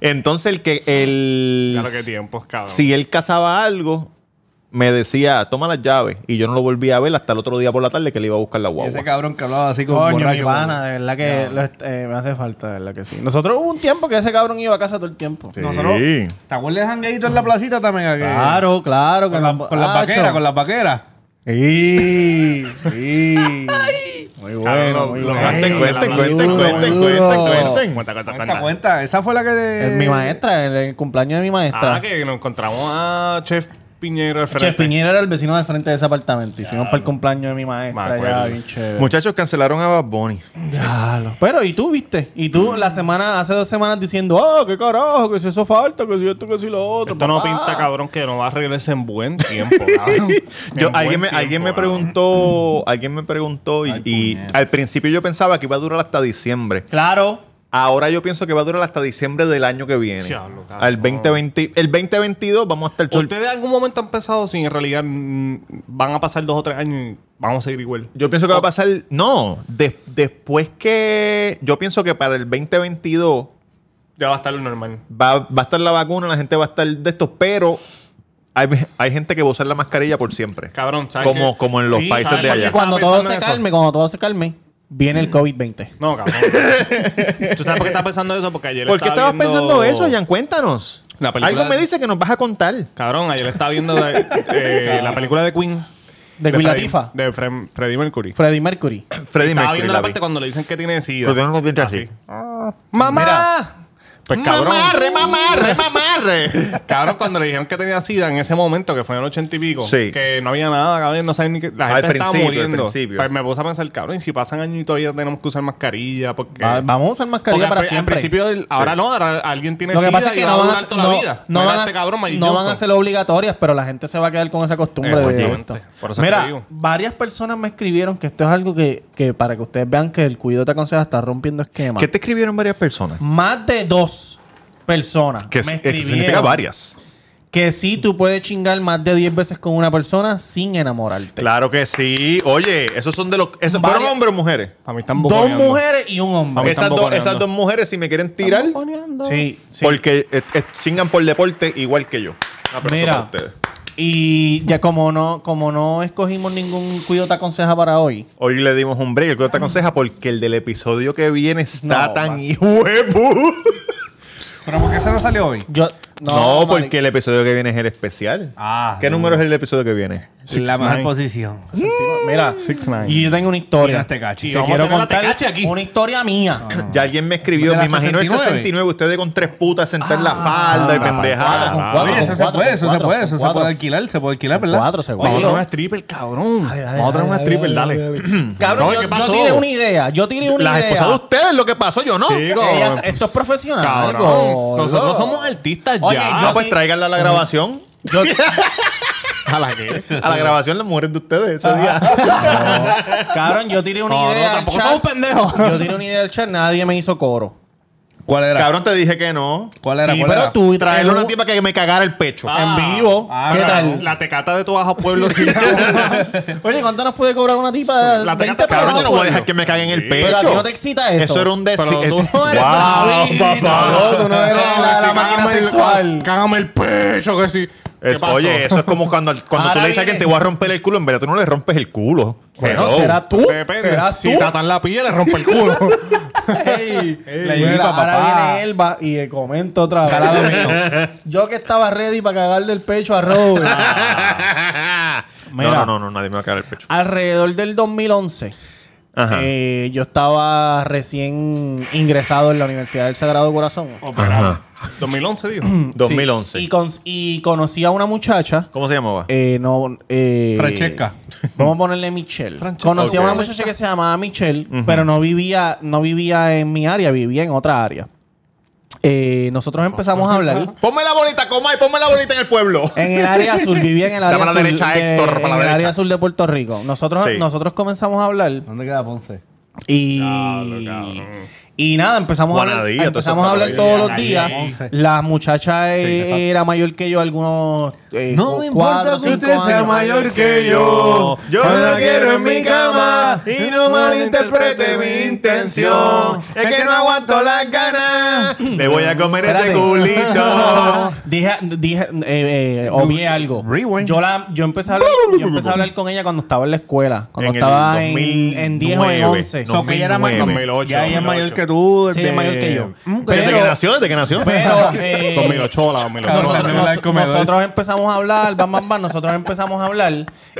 S2: Entonces el que el
S4: Claro que tiempos, cabrón.
S2: si él cazaba algo, me decía, toma las llaves. Y yo no lo volví a ver hasta el otro día por la tarde que le iba a buscar la
S3: Y
S2: guagua.
S3: ese cabrón que hablaba así como
S1: Coño, mi
S3: borracho.
S1: pana, de verdad que eh, me hace falta, de verdad que sí. Nosotros hubo un tiempo que ese cabrón iba a casa todo el tiempo.
S2: Sí.
S3: Nosotros- ¿Te acuerdas de jangueito en la placita también? aquí?
S1: Claro, claro.
S3: Con, la, con las vaqueras, con las vaqueras.
S1: Sí, sí. Muy bueno, muy
S4: lo-
S1: bueno.
S2: Cuenten, cuenten, cuenten, cuenten, cuenten.
S4: Cuenta, cuenta,
S3: Cuenta,
S4: cuenta.
S3: cuenta. Esa fue la que de...
S1: Es mi maestra, el, el cumpleaños de mi maestra.
S4: Ah, que nos encontramos a Chef Frente.
S1: Chef Piñera era el vecino del frente de ese apartamento. Hicimos para el cumpleaños de mi maestra.
S4: Me
S1: bien chévere.
S2: Muchachos, cancelaron a Bad Bunny.
S1: Pero, ¿y tú viste? Y tú la semana, hace dos semanas diciendo, ah, qué carajo, que si eso falta, que si esto, que si lo otro.
S4: Esto no
S1: papá".
S4: pinta, cabrón, que no va a regresar en buen tiempo, cabrón.
S2: Yo,
S4: En
S2: alguien me, alguien me
S4: cabrón.
S2: preguntó, alguien me preguntó y, y al principio yo pensaba que iba a durar hasta diciembre.
S1: Claro.
S2: Ahora yo pienso que va a durar hasta diciembre del año que viene. Al 2020, el 2022 vamos a estar sol-
S4: ¿Ustedes en algún momento han pensado si en realidad mm, van a pasar dos o tres años y vamos a seguir igual?
S2: Yo pienso que va a pasar, no, de- después que yo pienso que para el 2022
S4: Ya va a estar lo normal.
S2: va, va a estar la vacuna, la gente va a estar de estos, pero hay, hay gente que va a usar la mascarilla por siempre.
S4: Cabrón, ¿sabes
S2: Como, como en los
S4: Sí,
S2: países
S4: ¿sabes
S2: de allá.
S1: Cuando todo se calme, cuando todo se calme, viene el COVID-20.
S4: No, cabrón. ¿Tú sabes por qué estás pensando eso? Porque ayer
S2: ¿Por qué
S4: estaba
S2: estabas
S4: viendo-
S2: pensando eso, Jan? Cuéntanos.
S4: La película
S2: Algo me dice que nos vas a contar.
S4: Cabrón, ayer estaba viendo eh, eh, la película de Queen.
S1: De Queen
S4: Freddie-
S1: Latifah.
S4: De Fre- Freddie Mercury.
S1: Freddie Mercury.
S2: Freddy
S4: estaba
S2: Mercury,
S4: viendo
S2: la
S4: la
S2: vi.
S4: parte cuando le dicen que tiene sida.
S2: Pero los dientes
S4: Así.
S2: así.
S4: ¡Mamá! Pues cabrón.
S2: Mamarre, mamarre, mamarre.
S4: Cabrón, cuando le dijeron que tenía sida en ese momento, que fue en el ochenta y pico,
S2: Sí.
S4: que no había nada, cabrón, no sabían ni que la
S2: Al
S4: gente estaba
S2: principio, al
S4: muriendo.
S2: principio.
S4: Pues me puse a pensar, cabrón, y si pasan años y todavía tenemos que usar mascarilla, porque.
S1: Va- Vamos a usar
S4: porque
S1: mascarilla
S4: al,
S1: para
S4: al
S1: siempre.
S4: principio, del- ahora no, ahora alguien tiene
S1: Lo que
S4: sida
S1: pasa es que
S4: y va
S1: no van, a,
S4: durar toda
S1: no,
S4: la vida.
S1: no van a-
S4: este cabrón,
S1: no van a ser obligatorias, pero la gente se va a quedar con esa costumbre de esto.
S4: Por eso es que
S1: Mira,
S4: digo.
S1: varias personas me escribieron que esto es algo que, que para que ustedes vean que el cuido te aconseja está rompiendo esquemas.
S2: ¿Qué te escribieron varias personas?
S1: Más de dos personas
S2: Que,
S1: me
S2: es- que significa varias.
S1: que sí tú puedes chingar más de 10 veces con una persona sin enamorarte.
S2: Claro que sí. Oye, esos son de los. ¿Esos fueron hombres o mujeres?
S4: A mí están
S1: Dos
S4: boconeando.
S1: mujeres y un hombre.
S4: A mí
S2: Esas,
S4: están
S2: dos-
S4: boconeando.
S2: esas dos mujeres, si me quieren tirar,
S1: Sí, sí.
S2: porque eh, eh, chingan por deporte igual que yo. Ah, pero eso
S1: Mira.
S2: para ustedes.
S1: Y ya como no, como no escogimos ningún cuido te aconseja para hoy.
S2: Hoy le dimos un break. El que te aconseja porque el del episodio que viene está
S1: No,
S2: tan
S1: vas-
S2: huevo.
S3: ¿Pero por qué se nos salió hoy?
S1: Yo
S2: No,
S1: no,
S2: porque el episodio que viene es el especial.
S3: Ah,
S2: ¿Qué número es el episodio que viene?
S3: la mejor posición.
S1: Mira,
S4: Six nine.
S1: y yo tengo una historia.
S3: Mira este
S1: te quiero contar
S4: Tecachi aquí.
S1: una historia mía.
S2: Ya alguien me escribió,
S3: ¿De la
S2: me imagino el
S3: 69?
S2: 69, ustedes con tres putas sentadas en la falda y pendejada.
S1: con cuatro,
S3: Oye, eso se puede, eso se puede, eso se puede alquilar, se puede alquilar, ¿verdad?
S1: Cuatro segundos.
S4: Vamos a
S1: Oye,
S4: tener una stripper, cabrón. Vamos a tener una stripper, dale.
S1: Cabrón,
S4: No,
S1: yo, tiré una idea. Yo tiré una
S2: Las
S1: idea.
S2: esposas de ustedes, lo que pasó, yo no.
S1: Esto es profesional.
S4: Cabrón. Nosotros somos artistas
S1: Oye,
S4: ya.
S1: yo-
S2: Ah, pues tráiganla a la grabación.
S1: Yo-
S4: ¿A la qué?
S2: A la grabación las mujeres de ustedes ese día.
S1: cabrón, yo tiré una
S4: No,
S1: idea.
S4: no,
S1: al
S4: tampoco
S1: chat.
S4: somos pendejos.
S1: Yo tiré una idea al chat, nadie me hizo coro.
S3: ¿Cuál era?
S2: Cabrón, te dije que no.
S3: ¿Cuál era?
S1: sí,
S3: ¿Cuál
S1: pero
S3: era?
S1: tú
S2: Traerle una
S1: un-
S2: tipa que me cagara el pecho.
S1: en vivo.
S3: Ah,
S1: ¿Qué tal?
S4: La tecata de tu bajo pueblo. sí.
S1: Oye, ¿cuánto nos puede cobrar una tipa?
S4: La
S1: 20
S4: tecata-
S2: Cabrón, yo no voy a dejar que me caguen el pecho.
S1: Pero a ti no te excita eso.
S2: Eso era un decir.
S4: Pero tú no eres
S2: wow,
S1: David,
S2: papá.
S1: no, tú no eres la, la máquina
S4: Cágame el-
S1: sexual.
S4: Cágame el pecho, que sí.
S2: Oye, eso es como cuando, cuando tú le dices a alguien te voy a romper el culo, en verdad tú no le rompes el culo.
S1: Bueno,
S2: Hello.
S1: será tú.
S4: Depende.
S1: Será
S4: Si
S1: tú.
S4: tratan la piel, le rompe el culo.
S1: Ey,
S3: Le
S1: mira,
S3: digo,
S1: ahora
S3: papá.
S1: viene Elba y le comento otra vez. Yo que estaba ready para cagar del pecho a Robert. Mira.
S2: no, no, no, no, nadie me va a cagar el pecho.
S1: Alrededor del 2011,
S2: Ajá.
S1: eh, yo estaba recién ingresado en la Universidad del Sagrado Corazón.
S2: Ajá.
S4: 2011, dijo.
S2: 2011.
S1: Sí, Y, con- y conocí a una muchacha.
S2: ¿Cómo se llamaba?
S1: Eh, no, eh,
S3: Francesca.
S1: Vamos a ponerle Michelle. Conocí a una muchacha que se llamaba Michelle, pero no vivía, no vivía en mi área, vivía en otra área. Eh, nosotros empezamos a hablar.
S2: Ponme la bolita, coma y ponme la bolita en el pueblo.
S1: En el área azul, vivía en el área
S2: Dame a la
S1: azul.
S2: derecha,
S1: de-
S2: Héctor, para la
S1: en el
S2: derecha.
S1: área azul de Puerto Rico. Nosotros,
S2: Sí.
S1: nosotros comenzamos a hablar
S3: ¿Dónde queda Ponce?
S1: y. Y nada, empezamos a hablar, empezamos a hablar todos los días. La muchacha eh,
S3: exacto.
S1: era mayor que yo, algunos. eh,
S3: No me importa que usted sea
S1: años.
S3: mayor que yo.
S2: Yo la quiero en mi cama y no malinterprete mi intención. Es que no aguanto las ganas. Me voy a comer ese culito.
S1: Dije, dije, eh, eh, obvié algo.
S3: Rewind.
S1: Yo, la, yo, empecé a hablar, yo empecé a hablar con ella cuando estaba en la escuela. Cuando
S2: En
S1: estaba en,
S2: 2009.
S1: en 10 o en 11.
S2: No,
S3: So, que ella era mayor,
S2: 2009.
S3: ya ella es
S4: 2008.
S3: mayor que tú.
S1: Sí,
S3: desde-
S1: es mayor que yo.
S3: Mm,
S2: Desde
S1: Pero-
S2: que nació, desde que nació.
S1: Pero eh,
S4: 2008, la 2008.
S3: Cabrón,
S1: nosotros, nos- empezamos a hablar, bam, bam, bam, nosotros empezamos a hablar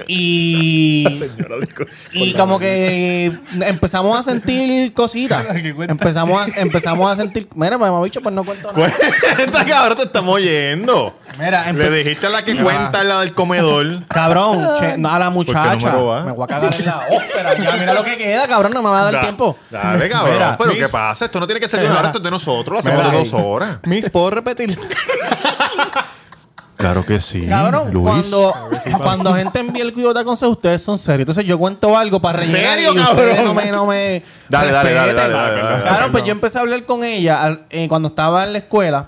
S1: y, y como que empezamos a sentir cositas.
S3: ¿Qué cuenta?
S1: Empezamos a, empezamos a sentir, mira, mamá bicho, pues no cuento nada.
S2: Esta cabrón te estamos oyendo.
S1: Mira,
S2: Le dijiste a la que cuenta la del comedor.
S1: Cabrón, che, no, a la muchacha.
S2: no me
S1: voy a cagar en la ópera. Ya, mira lo que queda, cabrón, no me va a dar
S2: Da-
S1: tiempo.
S2: Dale, cabrón.
S1: Mira,
S2: pero ¿qué pasa? Esto no tiene que ser de una
S1: Mira.
S2: hora, esto es de nosotros. Lo hacemos
S1: Mira.
S2: de dos horas.
S4: Miss, ¿puedo repetir?
S2: Claro que sí.
S1: Cabrón, cuando, cuando gente envía el cuidado de consejo, ustedes son serios. Entonces yo cuento algo para rellenar
S2: ¿Serio,
S1: y ustedes
S2: cabrón?
S1: no me, no me
S2: Dale, dale, dale,
S1: respeten.
S2: dale, dale, dale,
S1: Claro,
S2: dale.
S1: pues yo empecé a hablar con ella al- eh, cuando estaba en la escuela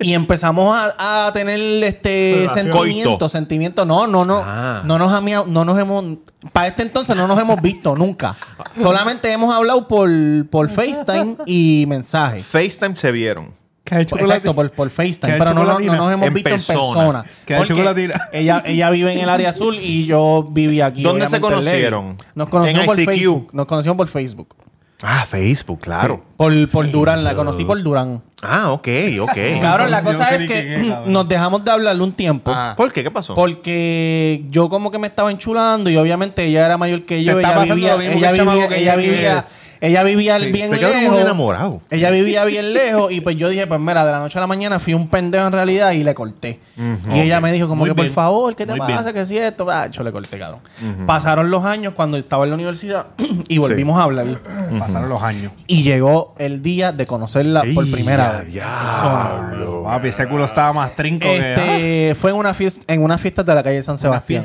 S1: y empezamos a, a tener este sentimiento,
S2: Coito.
S1: sentimiento. No, no, no,
S2: Ah.
S1: no nos hamia- no nos hemos para este entonces no nos hemos visto nunca. Solamente hemos hablado por por FaceTime y mensajes.
S2: FaceTime se vieron.
S1: Exacto, por, por FaceTime.
S3: ¿Qué
S1: Pero no, no- no
S3: chocolatina?
S1: nos hemos
S2: En
S1: visto
S2: persona.
S1: en persona. Ella, ella vive en el área azul y yo vivía aquí.
S2: ¿Dónde se conocieron?
S1: Nos conocimos
S2: En
S1: por
S2: ICQ.
S1: Facebook. Nos conocimos por Facebook.
S2: Ah, Facebook, claro.
S1: Por, por Durán, la conocí por Durán.
S2: Ah, ok, ok.
S1: Cabrón, la cosa es que nos dejamos de hablar un tiempo.
S4: Ah.
S2: ¿Por qué? ¿Qué pasó?
S1: Porque yo como que me estaba enchulando y obviamente ella era mayor que yo.
S3: Te está
S1: Ella
S3: pasando
S1: vivía,
S3: lo mismo
S1: ella
S3: que el chamaco
S1: vivía,
S3: que
S1: ella vivía, ella vivía bien
S2: Te quedaron muy
S1: lejos.
S2: enamorado.
S1: Ella vivía bien lejos y pues yo dije, pues mira, de la noche a la mañana fui un pendejo en realidad y le corté. Y ella me dijo como
S3: Muy
S1: que, por favor, ¿qué te
S3: Muy
S1: pasa? ¿Qué si esto? Ah, yo le corté, cabrón. Pasaron los años cuando estaba en la universidad y volvimos a hablar.
S3: Pasaron los años.
S1: Y llegó el día de conocerla por primera
S2: ya,
S1: vez.
S2: diablo.
S3: Papi, ese culo estaba más trinco que...
S1: Este, fue en una fiesta, en una fiesta de la calle San Sebastián.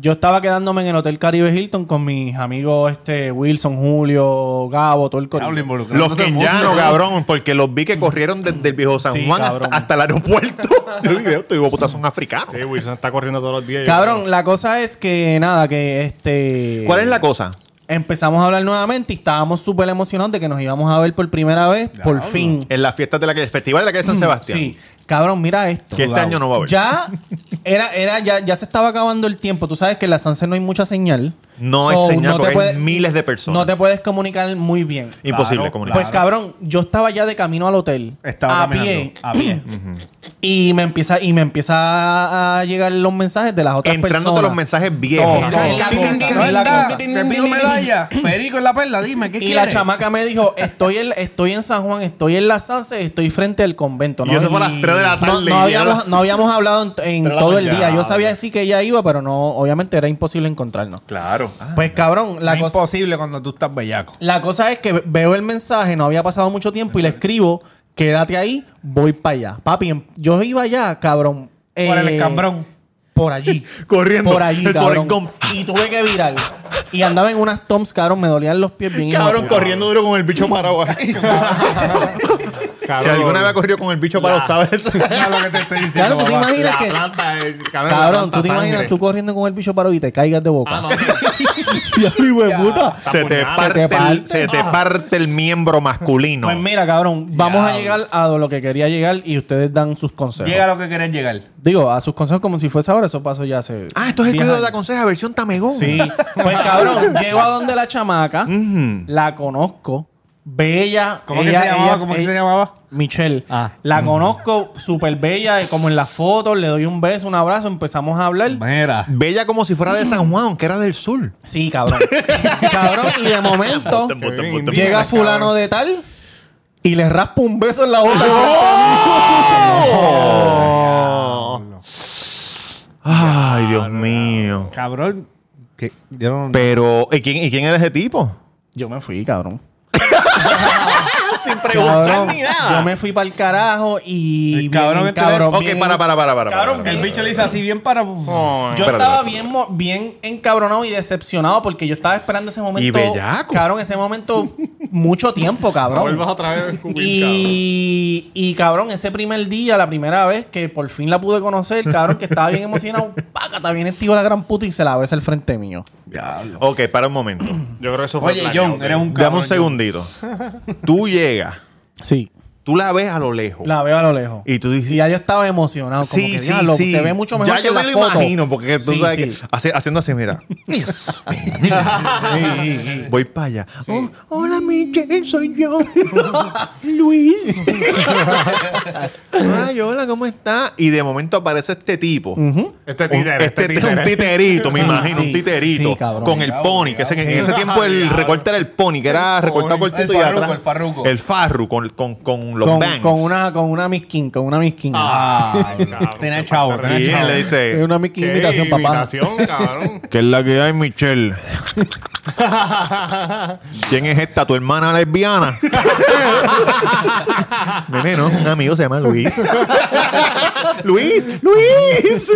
S1: Yo estaba quedándome en el Hotel Caribe Hilton con mis amigos este Wilson, Julio, Gabo, todo el corillo.
S2: Los quenyanos, cabrón, porque los vi que corrieron desde el viejo San
S1: Sí,
S2: Juan hasta,
S1: cabrón.
S2: hasta el aeropuerto. Yo dije, estos hijos de puta son africanos.
S4: Sí, Wilson está corriendo todos los días. yo
S1: Cabrón, la cosa es que nada, que este
S2: ¿Cuál es la cosa?
S1: empezamos a hablar nuevamente y estábamos súper emocionados de que nos íbamos a ver por primera vez, por fin.
S2: En las fiestas de la calle, el festival de la calle San Sebastián.
S1: Sí. Cabrón, mira esto.
S2: Que este año no va a haber.
S1: Ya era, era, ya, ya se estaba acabando el tiempo. Tú sabes que en la Sanse no hay mucha señal.
S2: No
S1: So,
S2: hay señal
S1: te
S2: porque
S1: puedes-
S2: hay miles de personas.
S1: No te puedes comunicar muy bien.
S2: Imposible
S3: Claro,
S2: comunicar.
S1: Pues cabrón, yo estaba ya de camino al hotel.
S3: Estaba
S1: a pie.
S3: A pie.
S1: Y me empieza, y me empieza a llegar los mensajes de las otras
S2: Entrándote
S1: personas.
S2: los mensajes viejos.
S1: Es
S3: medalla. Perico en la perla, dime, ¿qué
S1: Y
S3: quieres?
S1: la chamaca me dijo, estoy en, estoy en San Juan, estoy en la Sanse, estoy frente al convento.
S2: Y eso fue a las 3 de la
S1: no-
S2: tarde
S1: No, habíamos, no habíamos hablado en, en todo el día. Yo sabía sí que ella iba, pero no, obviamente era imposible encontrarnos.
S2: Claro.
S1: Pues cabrón, la
S3: Es
S1: cosa,
S3: imposible cuando tú estás bellaco.
S1: la cosa es que veo el mensaje, no había pasado mucho tiempo y le escribo, quédate ahí, voy para allá. Papi, em- yo iba allá, cabrón.
S3: Por el
S1: eh,
S3: escambrón.
S1: Por allí.
S2: Corriendo.
S1: Por allí, cabrón. Y tuve que virar. Y andaba en unas toms, cabrón, me dolían los pies bien.
S2: Cabrón, corriendo duro con el bicho parado. si alguna vez ha corrido con el bicho parado, ¿sabes?
S3: Mira lo que te estoy diciendo.
S1: Claro, tú te
S3: papá.
S1: imaginas
S4: La
S1: que.
S4: planta, cabrón, la
S1: Cabrón,
S4: planta
S1: tú te
S4: sangre.
S1: imaginas tú corriendo con el bicho parado y te caigas de boca.
S4: Ah, no.
S1: Ya, hijo de puta.
S2: se, te parte
S1: Se te
S2: el,
S1: parte.
S2: se te parte el miembro masculino.
S1: Pues mira, cabrón, vamos a llegar a lo que quería llegar y ustedes dan sus consejos.
S3: Llega a lo que querés llegar.
S1: Digo, a sus consejos como si fuese ahora, eso pasó ya hace.
S2: ah, esto es el
S1: 10
S2: cuidado de la
S1: años.
S2: conseja versión tamegón.
S1: Sí. Pues cabrón, llego a donde la chamaca, la conozco, bella.
S3: ¿Cómo que
S1: ella-
S3: se llamaba?
S1: ella-
S3: ¿Cómo que se llamaba?
S1: Michelle.
S3: Ah.
S1: La conozco súper bella, como en las fotos, le doy un beso, un abrazo, empezamos a hablar.
S3: Mira.
S2: Bella como si fuera de San Juan, que era del sur.
S1: Sí, cabrón. cabrón, y de momento llega fulano
S4: cabrón.
S1: de tal y le raspa un beso en la boca.
S2: Ay, Dios mío.
S3: Cabrón. Que yo no...
S2: Pero, ¿y quién, ¿y quién era ese tipo?
S1: Yo me fui, cabrón.
S2: Sin
S1: Cabrón, yo me fui para el carajo y
S3: El cabrón
S1: bien,
S3: este
S1: cabrón,
S2: Ok,
S1: bien-
S2: para, para, para, para.
S1: Cabrón,
S2: para,
S3: El
S2: para.
S3: bicho le hizo así bien para...
S1: Yo
S2: Espérate,
S1: estaba
S2: espérate.
S1: bien, mo- bien encabronado y decepcionado porque yo estaba esperando ese momento.
S2: Y bellaco.
S1: Cabrón, ese momento mucho tiempo,
S4: No
S1: cabrón.
S4: vuelvas otra vez
S1: Y, y cabrón, ese primer día, la primera vez que por fin la pude conocer, cabrón, que estaba bien emocionado, págata, bien estilo la gran puta y se la besa al frente mío.
S3: Diablo.
S2: Ok, para un momento.
S4: Yo creo que eso fue
S3: Oye,
S4: planeado,
S3: John, eres un
S2: Dame
S3: cabrón.
S2: un
S3: John.
S2: segundito. Tú llegas,
S1: Sí.
S2: Tú la ves a lo lejos.
S1: La veo a lo lejos.
S2: Y tú dices-
S1: Y ya yo estaba emocionado. Como
S2: Sí,
S1: que,
S2: sí,
S1: "Diablo,
S2: sí.
S1: Se ve mucho mejor
S2: Ya
S1: que
S2: yo
S1: la
S2: me lo
S1: foto".
S2: imagino, porque tú
S1: Sí,
S2: sabes
S1: sí.
S2: que hace- haciendo así, mira. Yes. Voy para allá. Oh, hola, Michelle, soy yo. Luis. Ay, hola, ¿cómo está? Y de momento aparece este tipo.
S4: Este títere,
S2: este,
S4: este
S2: es un titerito, me imagino,
S1: sí,
S2: un titerito.
S1: sí, cabrón.
S2: con el pony, que en ese tiempo el recorte era el pony, que era recortado cortito
S3: El
S2: y
S3: farruco,
S2: atrás.
S3: el farruco.
S2: El farru con, con, con los
S1: Con,
S2: bangs.
S1: con una, con una miskin, con una miskin.
S3: Ah, Tenía
S4: qué
S3: chavo,
S2: Y
S3: chavo.
S2: él le
S1: Es una miskin
S4: ¿Qué
S1: imitación, papá.
S4: imitación, cabrón?
S2: ¿qué es la que hay, Michelle? ¿Quién es esta? ¿Tu hermana lesbiana? Nene, no, un amigo se llama Luis. Luis, Luis.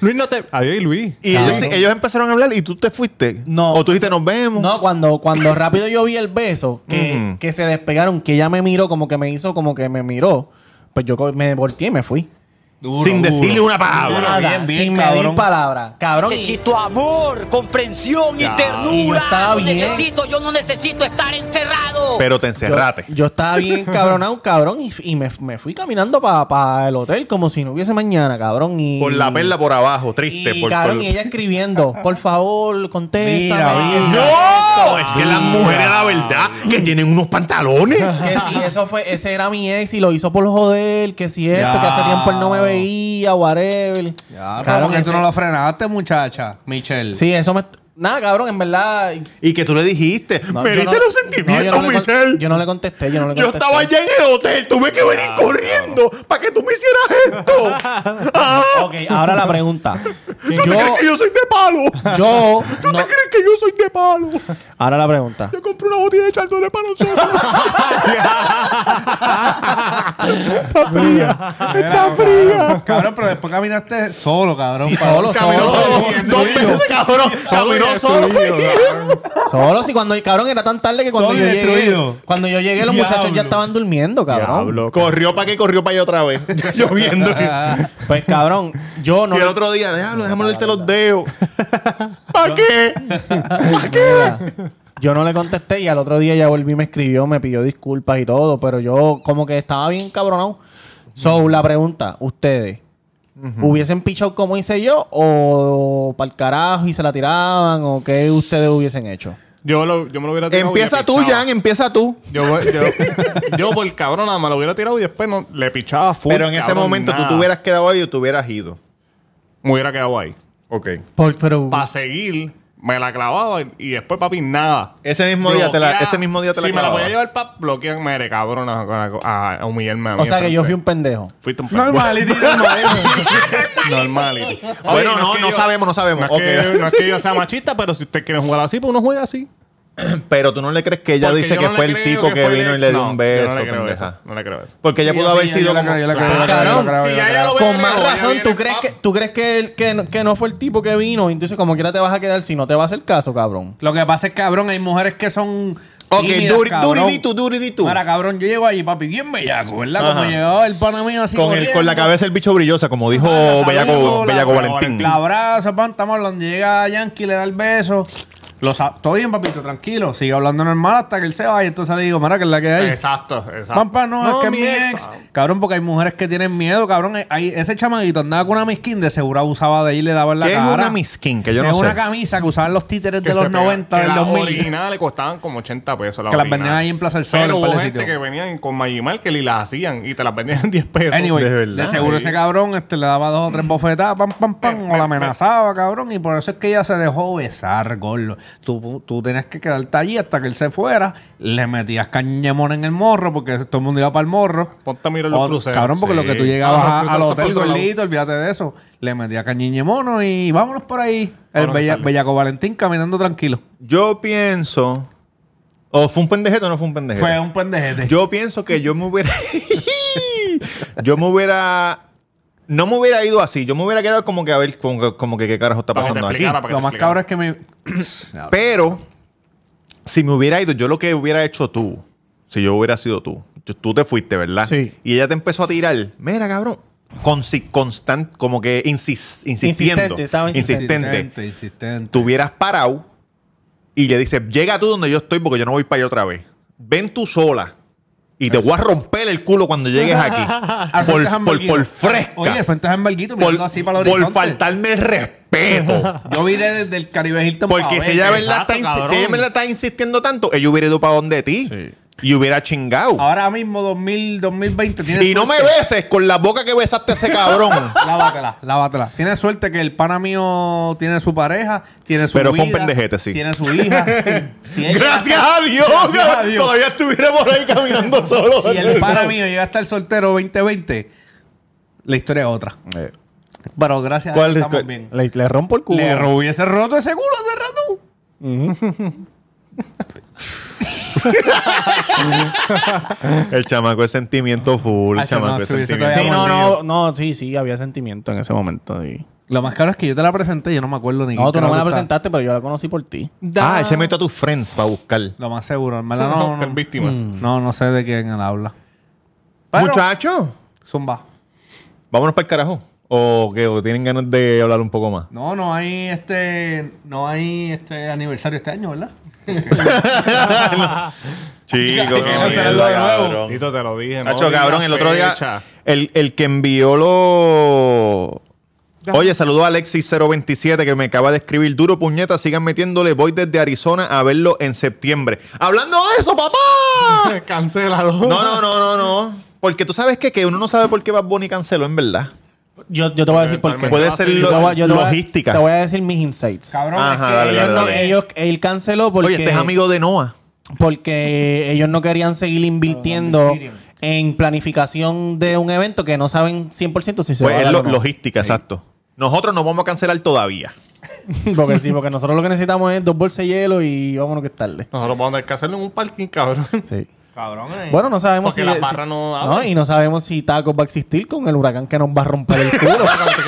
S4: Luis, no te... Adiós, Luis.
S2: Y ellos, ellos empezaron a hablar y tú te fuiste.
S1: No.
S2: O tú dijiste, nos vemos.
S1: No, cuando, cuando rápido yo vi el beso, que,
S2: Ujú.
S1: que se despegaron, que ella me miró, como que me hizo, como que me miró, pues yo me volteé y me fui.
S3: Duro,
S2: sin
S3: duro.
S2: decirle una palabra.
S1: Nada,
S3: bien, bien,
S1: sin
S3: cabrón.
S1: medir palabra. Cabrón.
S8: Necesito amor, comprensión
S4: Ya.
S8: y ternura.
S1: Y yo bien.
S8: necesito, yo no necesito estar encerrado.
S2: Pero te encerrate.
S1: yo estaba bien cabronado, cabrón, y, y me, me fui caminando para el hotel como si no hubiese mañana, cabrón. Y,
S2: Por la perla por abajo, triste.
S1: Y,
S2: por,
S1: cabrón,
S2: por-
S1: y ella escribiendo, por favor.
S3: Mira, mira.
S2: ¡No! Es que las mujeres, la verdad, que tienen unos pantalones.
S1: Que si eso fue, ese era mi ex y lo hizo por joder, que si esto,
S3: Ya.
S1: que hace tiempo él no me veía, whatever.
S3: Ya,
S1: Cabrón,
S3: porque tú no lo frenaste, muchacha, Michelle.
S1: Sí, eso me. Nada, cabrón, en verdad.
S2: Y que tú le dijiste,
S1: no,
S2: me
S1: yo
S2: diste
S1: no-
S2: los sentimientos,
S1: yo, no le, con-
S2: Michelle.
S1: yo no le contesté, yo no le
S2: Yo
S1: contesté.
S2: estaba allá en el hotel, tuve que venir corriendo para que tú me hicieras esto. Ah,
S1: Ok, ahora la pregunta.
S2: ¿Tú te crees que
S1: Yo,
S2: yo soy de palo?
S1: yo,
S2: ¿Tú te crees que yo soy de palo?
S1: ahora la pregunta.
S2: Yo compré una botella de chardonnay para nosotros. Está fría. Está fría.
S3: Cabrón, pero después caminaste solo, cabrón.
S1: Sí,
S3: para-
S1: solo,
S2: Caminó
S1: solo.
S2: solo. Dos veces, cabrón. Caminó solo.
S1: Solo si cuando, cabrón, era tan tarde que cuando yo llegué, cuando yo llegué los muchachos ya
S3: Diablo.
S1: estaban durmiendo, cabrón.
S2: Corrió para que corrió para allá otra vez. Lloviendo.
S1: Pues cabrón, yo no
S2: y el otro día, déjalo, déjame olerte los dedos. ¿Para qué? ¿Para qué?
S1: Yo no le contesté y al otro día ya volví, me escribió, me pidió disculpas y todo, pero yo como que estaba bien cabronado. So, la pregunta, ustedes, ¿hubiesen pichado como hice yo o para el carajo y se la tiraban o qué ustedes hubiesen hecho?
S4: Yo, lo- yo me lo hubiera tirado.
S2: Empieza tú,
S4: pichaba.
S2: Jan, empieza tú.
S4: Yo, yo, yo por cabrón nada me lo hubiera tirado y después no, le pichaba full.
S2: Pero en ese momento tú te hubieras quedado ahí o te hubieras ido.
S4: Me hubiera quedado ahí.
S2: Ok.
S1: pero
S4: Para seguir, me la clavaba y- después, papi, nada.
S2: Ese mismo día te la,
S4: Bloquea-
S2: ese mismo día te la
S4: Si me la podía llevar para bloquear, me eres cabrón a, a- a humillarme a mí.
S1: o sea que yo fui un pendejo.
S4: Fuiste un pendejo.
S3: Normality, normality.
S4: Normality.
S2: Bueno, no,
S4: es que
S2: no
S4: yo-
S2: sabemos, no sabemos.
S4: No es, que, no es que yo sea machista, pero si usted quiere jugar así, pues uno juega así.
S2: Pero tú no le crees que ella
S4: Porque
S2: dice
S4: yo
S2: que fue el
S4: creo
S2: tipo que
S4: fue el
S2: vino y
S4: ex.
S2: le dio
S4: No,
S2: un
S4: yo
S2: beso,
S4: no le creo
S2: pendeja.
S4: eso. No le creo eso.
S2: Porque ella pudo haber sido como...
S1: Cabrón,
S4: si ella lo
S1: Con
S4: hubiera
S1: más
S4: ella
S1: razón,
S4: viene
S1: ¿tú crees,
S4: pap-
S1: que, ¿tú crees que, él- que, no- que no fue el tipo que vino? Entonces, como quiera te vas a quedar si no te va a hacer caso, cabrón.
S3: Lo que pasa es, cabrón, hay mujeres que son.
S2: Ok,
S3: tímidas,
S2: duri,
S3: cabrón.
S2: duri, tú, duri, tú.
S3: Mira, cabrón, yo llego allí, papi, bien bellaco, ¿verdad?
S2: Ajá.
S3: Como llegaba el pana mío así.
S2: Con, el, con la
S3: corriendo.
S2: cabeza el bicho brillosa, como dijo
S3: Ah,
S2: Bellaco,
S3: saludo, la-
S2: Bellaco
S3: la-
S2: Valentín.
S3: La abraza, pan, estamos hablando. Llega Yankee, le da el beso. Lo sa- Todo bien, papito, tranquilo. Sigue hablando normal hasta que él se vaya. Entonces le digo, mira, que es la que hay.
S4: Exacto, exacto.
S3: Pampa, no,
S2: No,
S3: es que
S2: mi ex.
S3: ex. Cabrón, porque hay mujeres que tienen miedo, cabrón. Hay, ese chamaguito andaba con una miskin, de seguro abusaba de ella y le daba en la
S2: ¿Qué es una miskin? Que yo no
S3: es
S2: sé.
S3: una camisa que usaban los títeres
S4: Que
S3: de los
S4: se pega-
S3: 90,
S4: que
S3: del
S4: las
S3: 2000.
S4: originales costaban como 80 pesos.
S3: Que las vendían ahí en Plaza del Sol,
S4: Pero hubo gente que venían con Maggie Market y las hacían y te las vendían en 10 pesos.
S3: Anyway,
S2: De
S3: seguro
S4: Sí.
S3: ese cabrón este, le daba dos o tres bofetadas, pam, pam, pam, o la amenazaba, cabrón. Y por eso es que ella se dejó besar, gordo. Tú, tú tenías que quedarte allí hasta que él se fuera. Le metías cañemón en el morro, porque todo el mundo iba para el morro.
S4: Ponte a mirar los cruceros.
S3: Cabrón, porque
S4: Sí.
S3: lo que tú llegabas
S4: Ah,
S3: al hotel gordito, olvídate de eso. Le metía cañiñemono y vámonos por ahí. El bella-. Bellaco Valentín caminando tranquilo.
S2: Yo pienso... ¿O fue un pendejete o no fue un pendejete?
S3: Fue un pendejete.
S2: Yo pienso que yo me hubiera... yo me hubiera... No me hubiera ido así. Yo me hubiera quedado como que a ver como que, como que qué carajo está pasando aquí.
S3: Lo más cabrón es que me.
S2: Pero, si me hubiera ido, yo lo que hubiera hecho tú, si yo hubiera sido tú, yo- tú te fuiste, ¿verdad?
S1: Sí.
S2: Y ella te empezó a tirar, mira, cabrón, consi- constant, como que insis- insistiendo,
S1: Insistente, estaba insistente.
S2: insistente.
S3: insistente.
S2: Tú hubieras parado y le dices, llega tú donde yo estoy porque yo no voy para allá otra vez. Ven tú sola. Y te voy a romper el culo cuando llegues aquí. Por, por, por fresca.
S3: Oye, el frente es
S2: por,
S3: mirando así para el
S2: por faltarme el respeto.
S3: Yo vine desde el Caribe Hilton
S2: Porque si ella, verdad
S3: exacto,
S2: está, si ella verdad está insistiendo tanto, ella hubiera ido para donde ti. Y hubiera chingado.
S3: Ahora mismo, 2000, 2020, tienes
S2: Y no me beses con la boca que besaste a ese cabrón.
S3: Lávatela, lávatela. Tienes suerte que el pana mío tiene su pareja, tiene su
S2: Pero fue un
S3: vida,
S2: pendejete, sí.
S3: Tiene su hija. Si ella-
S2: Gracias a Dios.
S3: Gracias a Dios.
S2: Todavía estuviera por ahí caminando solo.
S3: Si el pana mío llega a estar soltero 2020, la historia es otra. Pero gracias a
S2: ¿Cuál
S3: Dios
S2: es-
S3: estamos
S2: cuál-
S3: bien.
S1: Le, le rompo el culo.
S3: Le hubiese roto ese culo hace rato.
S2: El chamaco es sentimiento full. El
S3: Ah,
S2: chamaco
S3: chamaco,
S2: es sentimiento
S1: Sí, no, no, no, sí, sí, había sentimiento en ese momento. sí.
S3: Lo más caro es que yo te la presenté, yo no me acuerdo ni
S1: No, tú no me la presentaste, pero yo la conocí por ti.
S2: Ah, él se metió a tus friends para buscar.
S3: Lo más seguro, en verdad no. No,
S4: víctimas.
S3: no, no sé de quién él habla. Pero-
S2: Muchacho,
S3: Zumba.
S2: vámonos para el carajo. ¿O que ¿O tienen ganas de hablar un poco más?
S3: No, no hay este. No hay este aniversario este año, ¿verdad?
S2: Chico,
S3: que de nuevo.
S4: Tito, te lo dije. no
S2: cabrón, el otro día, el, el que envió lo... Oye, saludo a Alexis027 que me acaba de escribir. Duro puñeta, sigan metiéndole. Voy desde Arizona a verlo en septiembre. ¡Hablando de eso, papá!
S4: Cancélalo.
S2: No, no, no, no, no. Porque tú sabes que, que uno no sabe por qué Bad Bunny canceló, en verdad.
S1: Yo, yo te voy a decir por qué.
S2: Puede ser
S1: te voy a- yo te voy a-
S2: logística.
S1: Te voy a decir mis insights.
S3: Cabrón,
S2: Ajá,
S3: es que
S2: dale,
S1: ellos
S2: dale,
S1: no-
S2: dale.
S1: ellos- él canceló porque,
S2: Oye, este es amigo de Noah.
S1: porque ellos no querían seguir invirtiendo en planificación de un evento que no saben 100% si se
S2: Pues
S1: va a
S2: es
S1: dar
S2: lo-
S1: o no.
S2: logística, exacto. Nosotros no vamos a cancelar todavía.
S1: porque sí, porque nosotros lo que necesitamos es dos bolsas de hielo y vámonos que es tarde.
S4: Nosotros vamos a tener que hacerlo en un parking, cabrón.
S1: Sí.
S3: Cabrón, eh.
S1: Bueno, no sabemos
S4: Porque
S1: si...
S4: las
S1: si-
S4: barras no abren.
S1: Y no sabemos si Tacos va a existir con el huracán que nos va a romper el culo.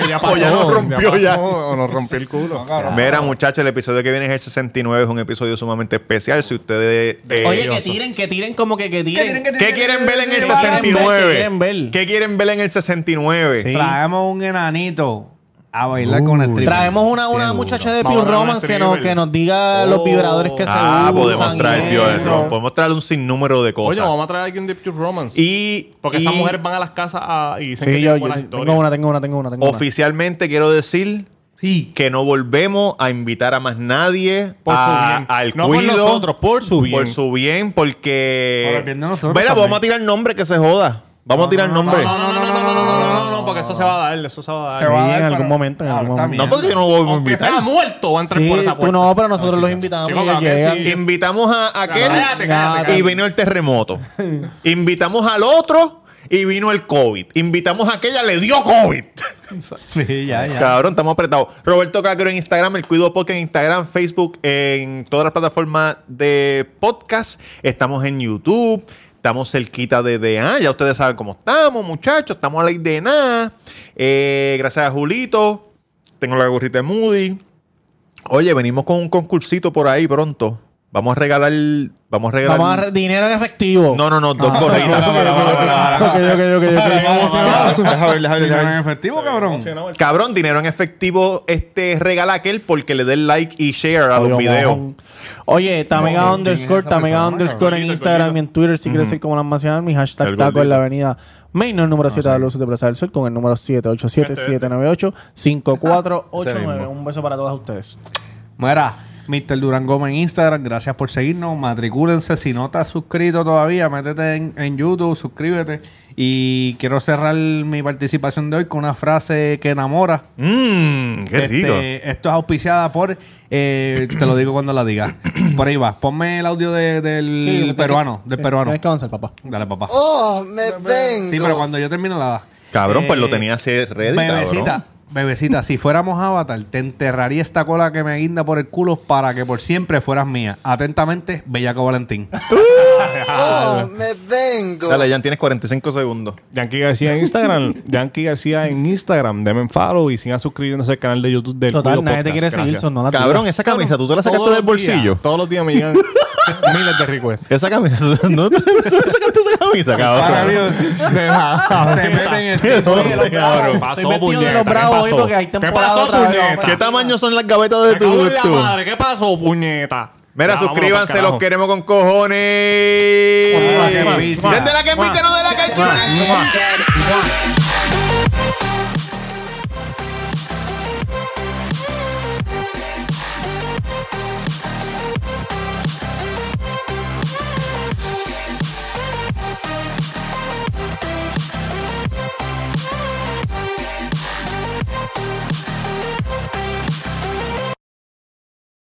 S4: Que
S2: O ya nos rompió ya.
S4: pasó, O nos rompió el culo.
S2: Mira, muchachos, el episodio que viene es el 69. Es un episodio sumamente especial. Si ustedes... eh,
S1: Oye, que tiren, que tiren como que, que tiren.
S2: ¿Qué quieren ver en el
S1: ¿Qué quieren ver?
S2: 69?
S1: ¿Qué quieren ver?
S2: ¿Qué quieren ver en el 69?
S1: Sí.
S3: Traemos un enanito a bailar con el stripper.
S1: Traemos una, una muchacha
S3: duro.
S1: de Pure
S4: una
S1: Romance que nos, que nos diga los vibradores que se
S2: Ah,
S1: usan.
S2: podemos
S1: y
S2: traer, tío,
S1: eso.
S2: podemos traer un sinnúmero de cosas.
S4: Oye, vamos a traer a alguien de Pure Romance.
S2: y
S4: Porque
S2: y
S4: esas mujeres van a las casas a, y dicen que
S1: Sí, yo, tengo una, tengo una, tengo una, tengo una.
S2: oficialmente quiero decir que no volvemos a invitar a más nadie
S4: Por su
S2: a-
S4: bien.
S2: al
S4: No por
S2: cuido.
S4: nosotros, por su bien.
S2: Por su bien, porque.
S3: Por el bien de nosotros
S2: Mira,
S3: también.
S2: vamos a tirar nombre que se joda. Vamos a tirar nombre.
S4: No, no, no, no, no, no, no, no, no, no, porque eso se va a dar, eso se va a dar.
S3: Se va a dar,
S1: en algún momento, en
S3: Ah,
S1: algún
S3: está
S1: momento.
S2: No, porque yo no voy a
S4: Aunque sea
S2: invitar.
S4: muerto, va a entrar por
S1: Sí,
S4: esa
S1: tú
S4: puerta.
S1: no, pero nosotros los invitamos
S4: Chico,
S1: y
S4: claro
S1: ellos
S4: que
S1: llegan.
S4: sí.
S2: Invitamos a aquel
S4: Cállate, cállate,
S2: y
S4: cállate.
S2: vino el terremoto. Invitamos al otro y vino el COVID. Invitamos a aquella, le dio COVID.
S3: Sí, ya, ya.
S2: Cabrón, estamos apretados. Roberto Cagro en Instagram, el Cuido Podcast en Instagram, Facebook, en todas las plataformas de podcast. Estamos en YouTube. Estamos cerquita de, de ah, ya ustedes saben cómo estamos, muchachos. Estamos a la de. Eh, gracias a Julito. Tengo la gorrita de Moody. Oye, venimos con un concursito por ahí pronto. Vamos a regalar. Vamos a regalar.
S1: Vamos a re- dinero en efectivo.
S2: No, no, no, dos
S1: Ah,
S2: gorritas.
S3: ¿Dinero en efectivo, cabrón?
S2: Cabrón, dinero en efectivo este regala aquel porque le dé like y share a los videos.
S1: Oye, Tamega underscore,
S3: ¿quién es esa
S1: Tamega underscore en? Instagram y en Twitter si quieres ser como las nacional. Mi hashtag taco en la avenida Main, el número 7 de Luz de Plaza del Sol con el número 787-798-5489. Un beso para todas ustedes.
S3: Mira, Mr. Durán Gómez en Instagram, gracias por seguirnos. Matricúlense. Si no estás suscrito todavía, métete en, en YouTube, suscríbete. Y quiero cerrar mi participación de hoy con una frase que enamora.
S2: Mmm, qué
S3: Este,
S2: rico.
S3: esto es auspiciada por. eh, te lo digo cuando la diga. Por ahí va. Ponme el audio de- del
S1: Sí,
S3: peruano.
S1: que-
S3: del peruano.
S1: Tienes que avanzar, papá.
S3: Dale, papá.
S5: Oh, me vengo.
S3: Sí, pero cuando yo termino la da.
S2: Cabrón, pues
S3: Eh,
S2: lo tenía así ready,
S3: Bebecita,
S2: cabrón.
S3: Bebecita, si fuéramos Avatar, te enterraría esta cola que me guinda por el culo para que por siempre fueras mía. Atentamente, Bellaco Valentín.
S5: Oh, me vengo.
S2: Dale, ya tienes 45 segundos.
S4: Yankee García en Instagram. Yankee García en Instagram. Denme follow y sigan suscribiéndose al canal de YouTube del
S1: Total,
S4: Cuido
S1: nadie te quiere seguir,
S4: Gracias.
S1: son no la
S2: Cabrón,
S1: tiras.
S2: esa camisa, ¿tú te la sacaste del
S4: los días,
S2: bolsillo?
S4: todos los días me llegan miles de requests.
S2: Esa camisa, ¿no te sacaste esa camisa,
S3: Para
S2: cabrón?
S3: Dios, se meten en el
S2: ¿Dónde, cabrón?
S4: Pasó,
S1: Estoy vestido de
S4: puñeta,
S1: los
S4: ¿qué
S1: bravos hoy
S4: pasó?
S1: porque hay
S4: ¿Qué
S1: temporada
S4: pasó,
S1: otra vez,
S4: puñeta?
S2: ¿Qué tamaño son las gavetas de tu
S4: madre, ¿Qué pasó, puñeta?
S2: Mira,
S4: Ya,
S2: suscríbanse, los queremos con cojones. Desde la que no de la.
S8: Dead.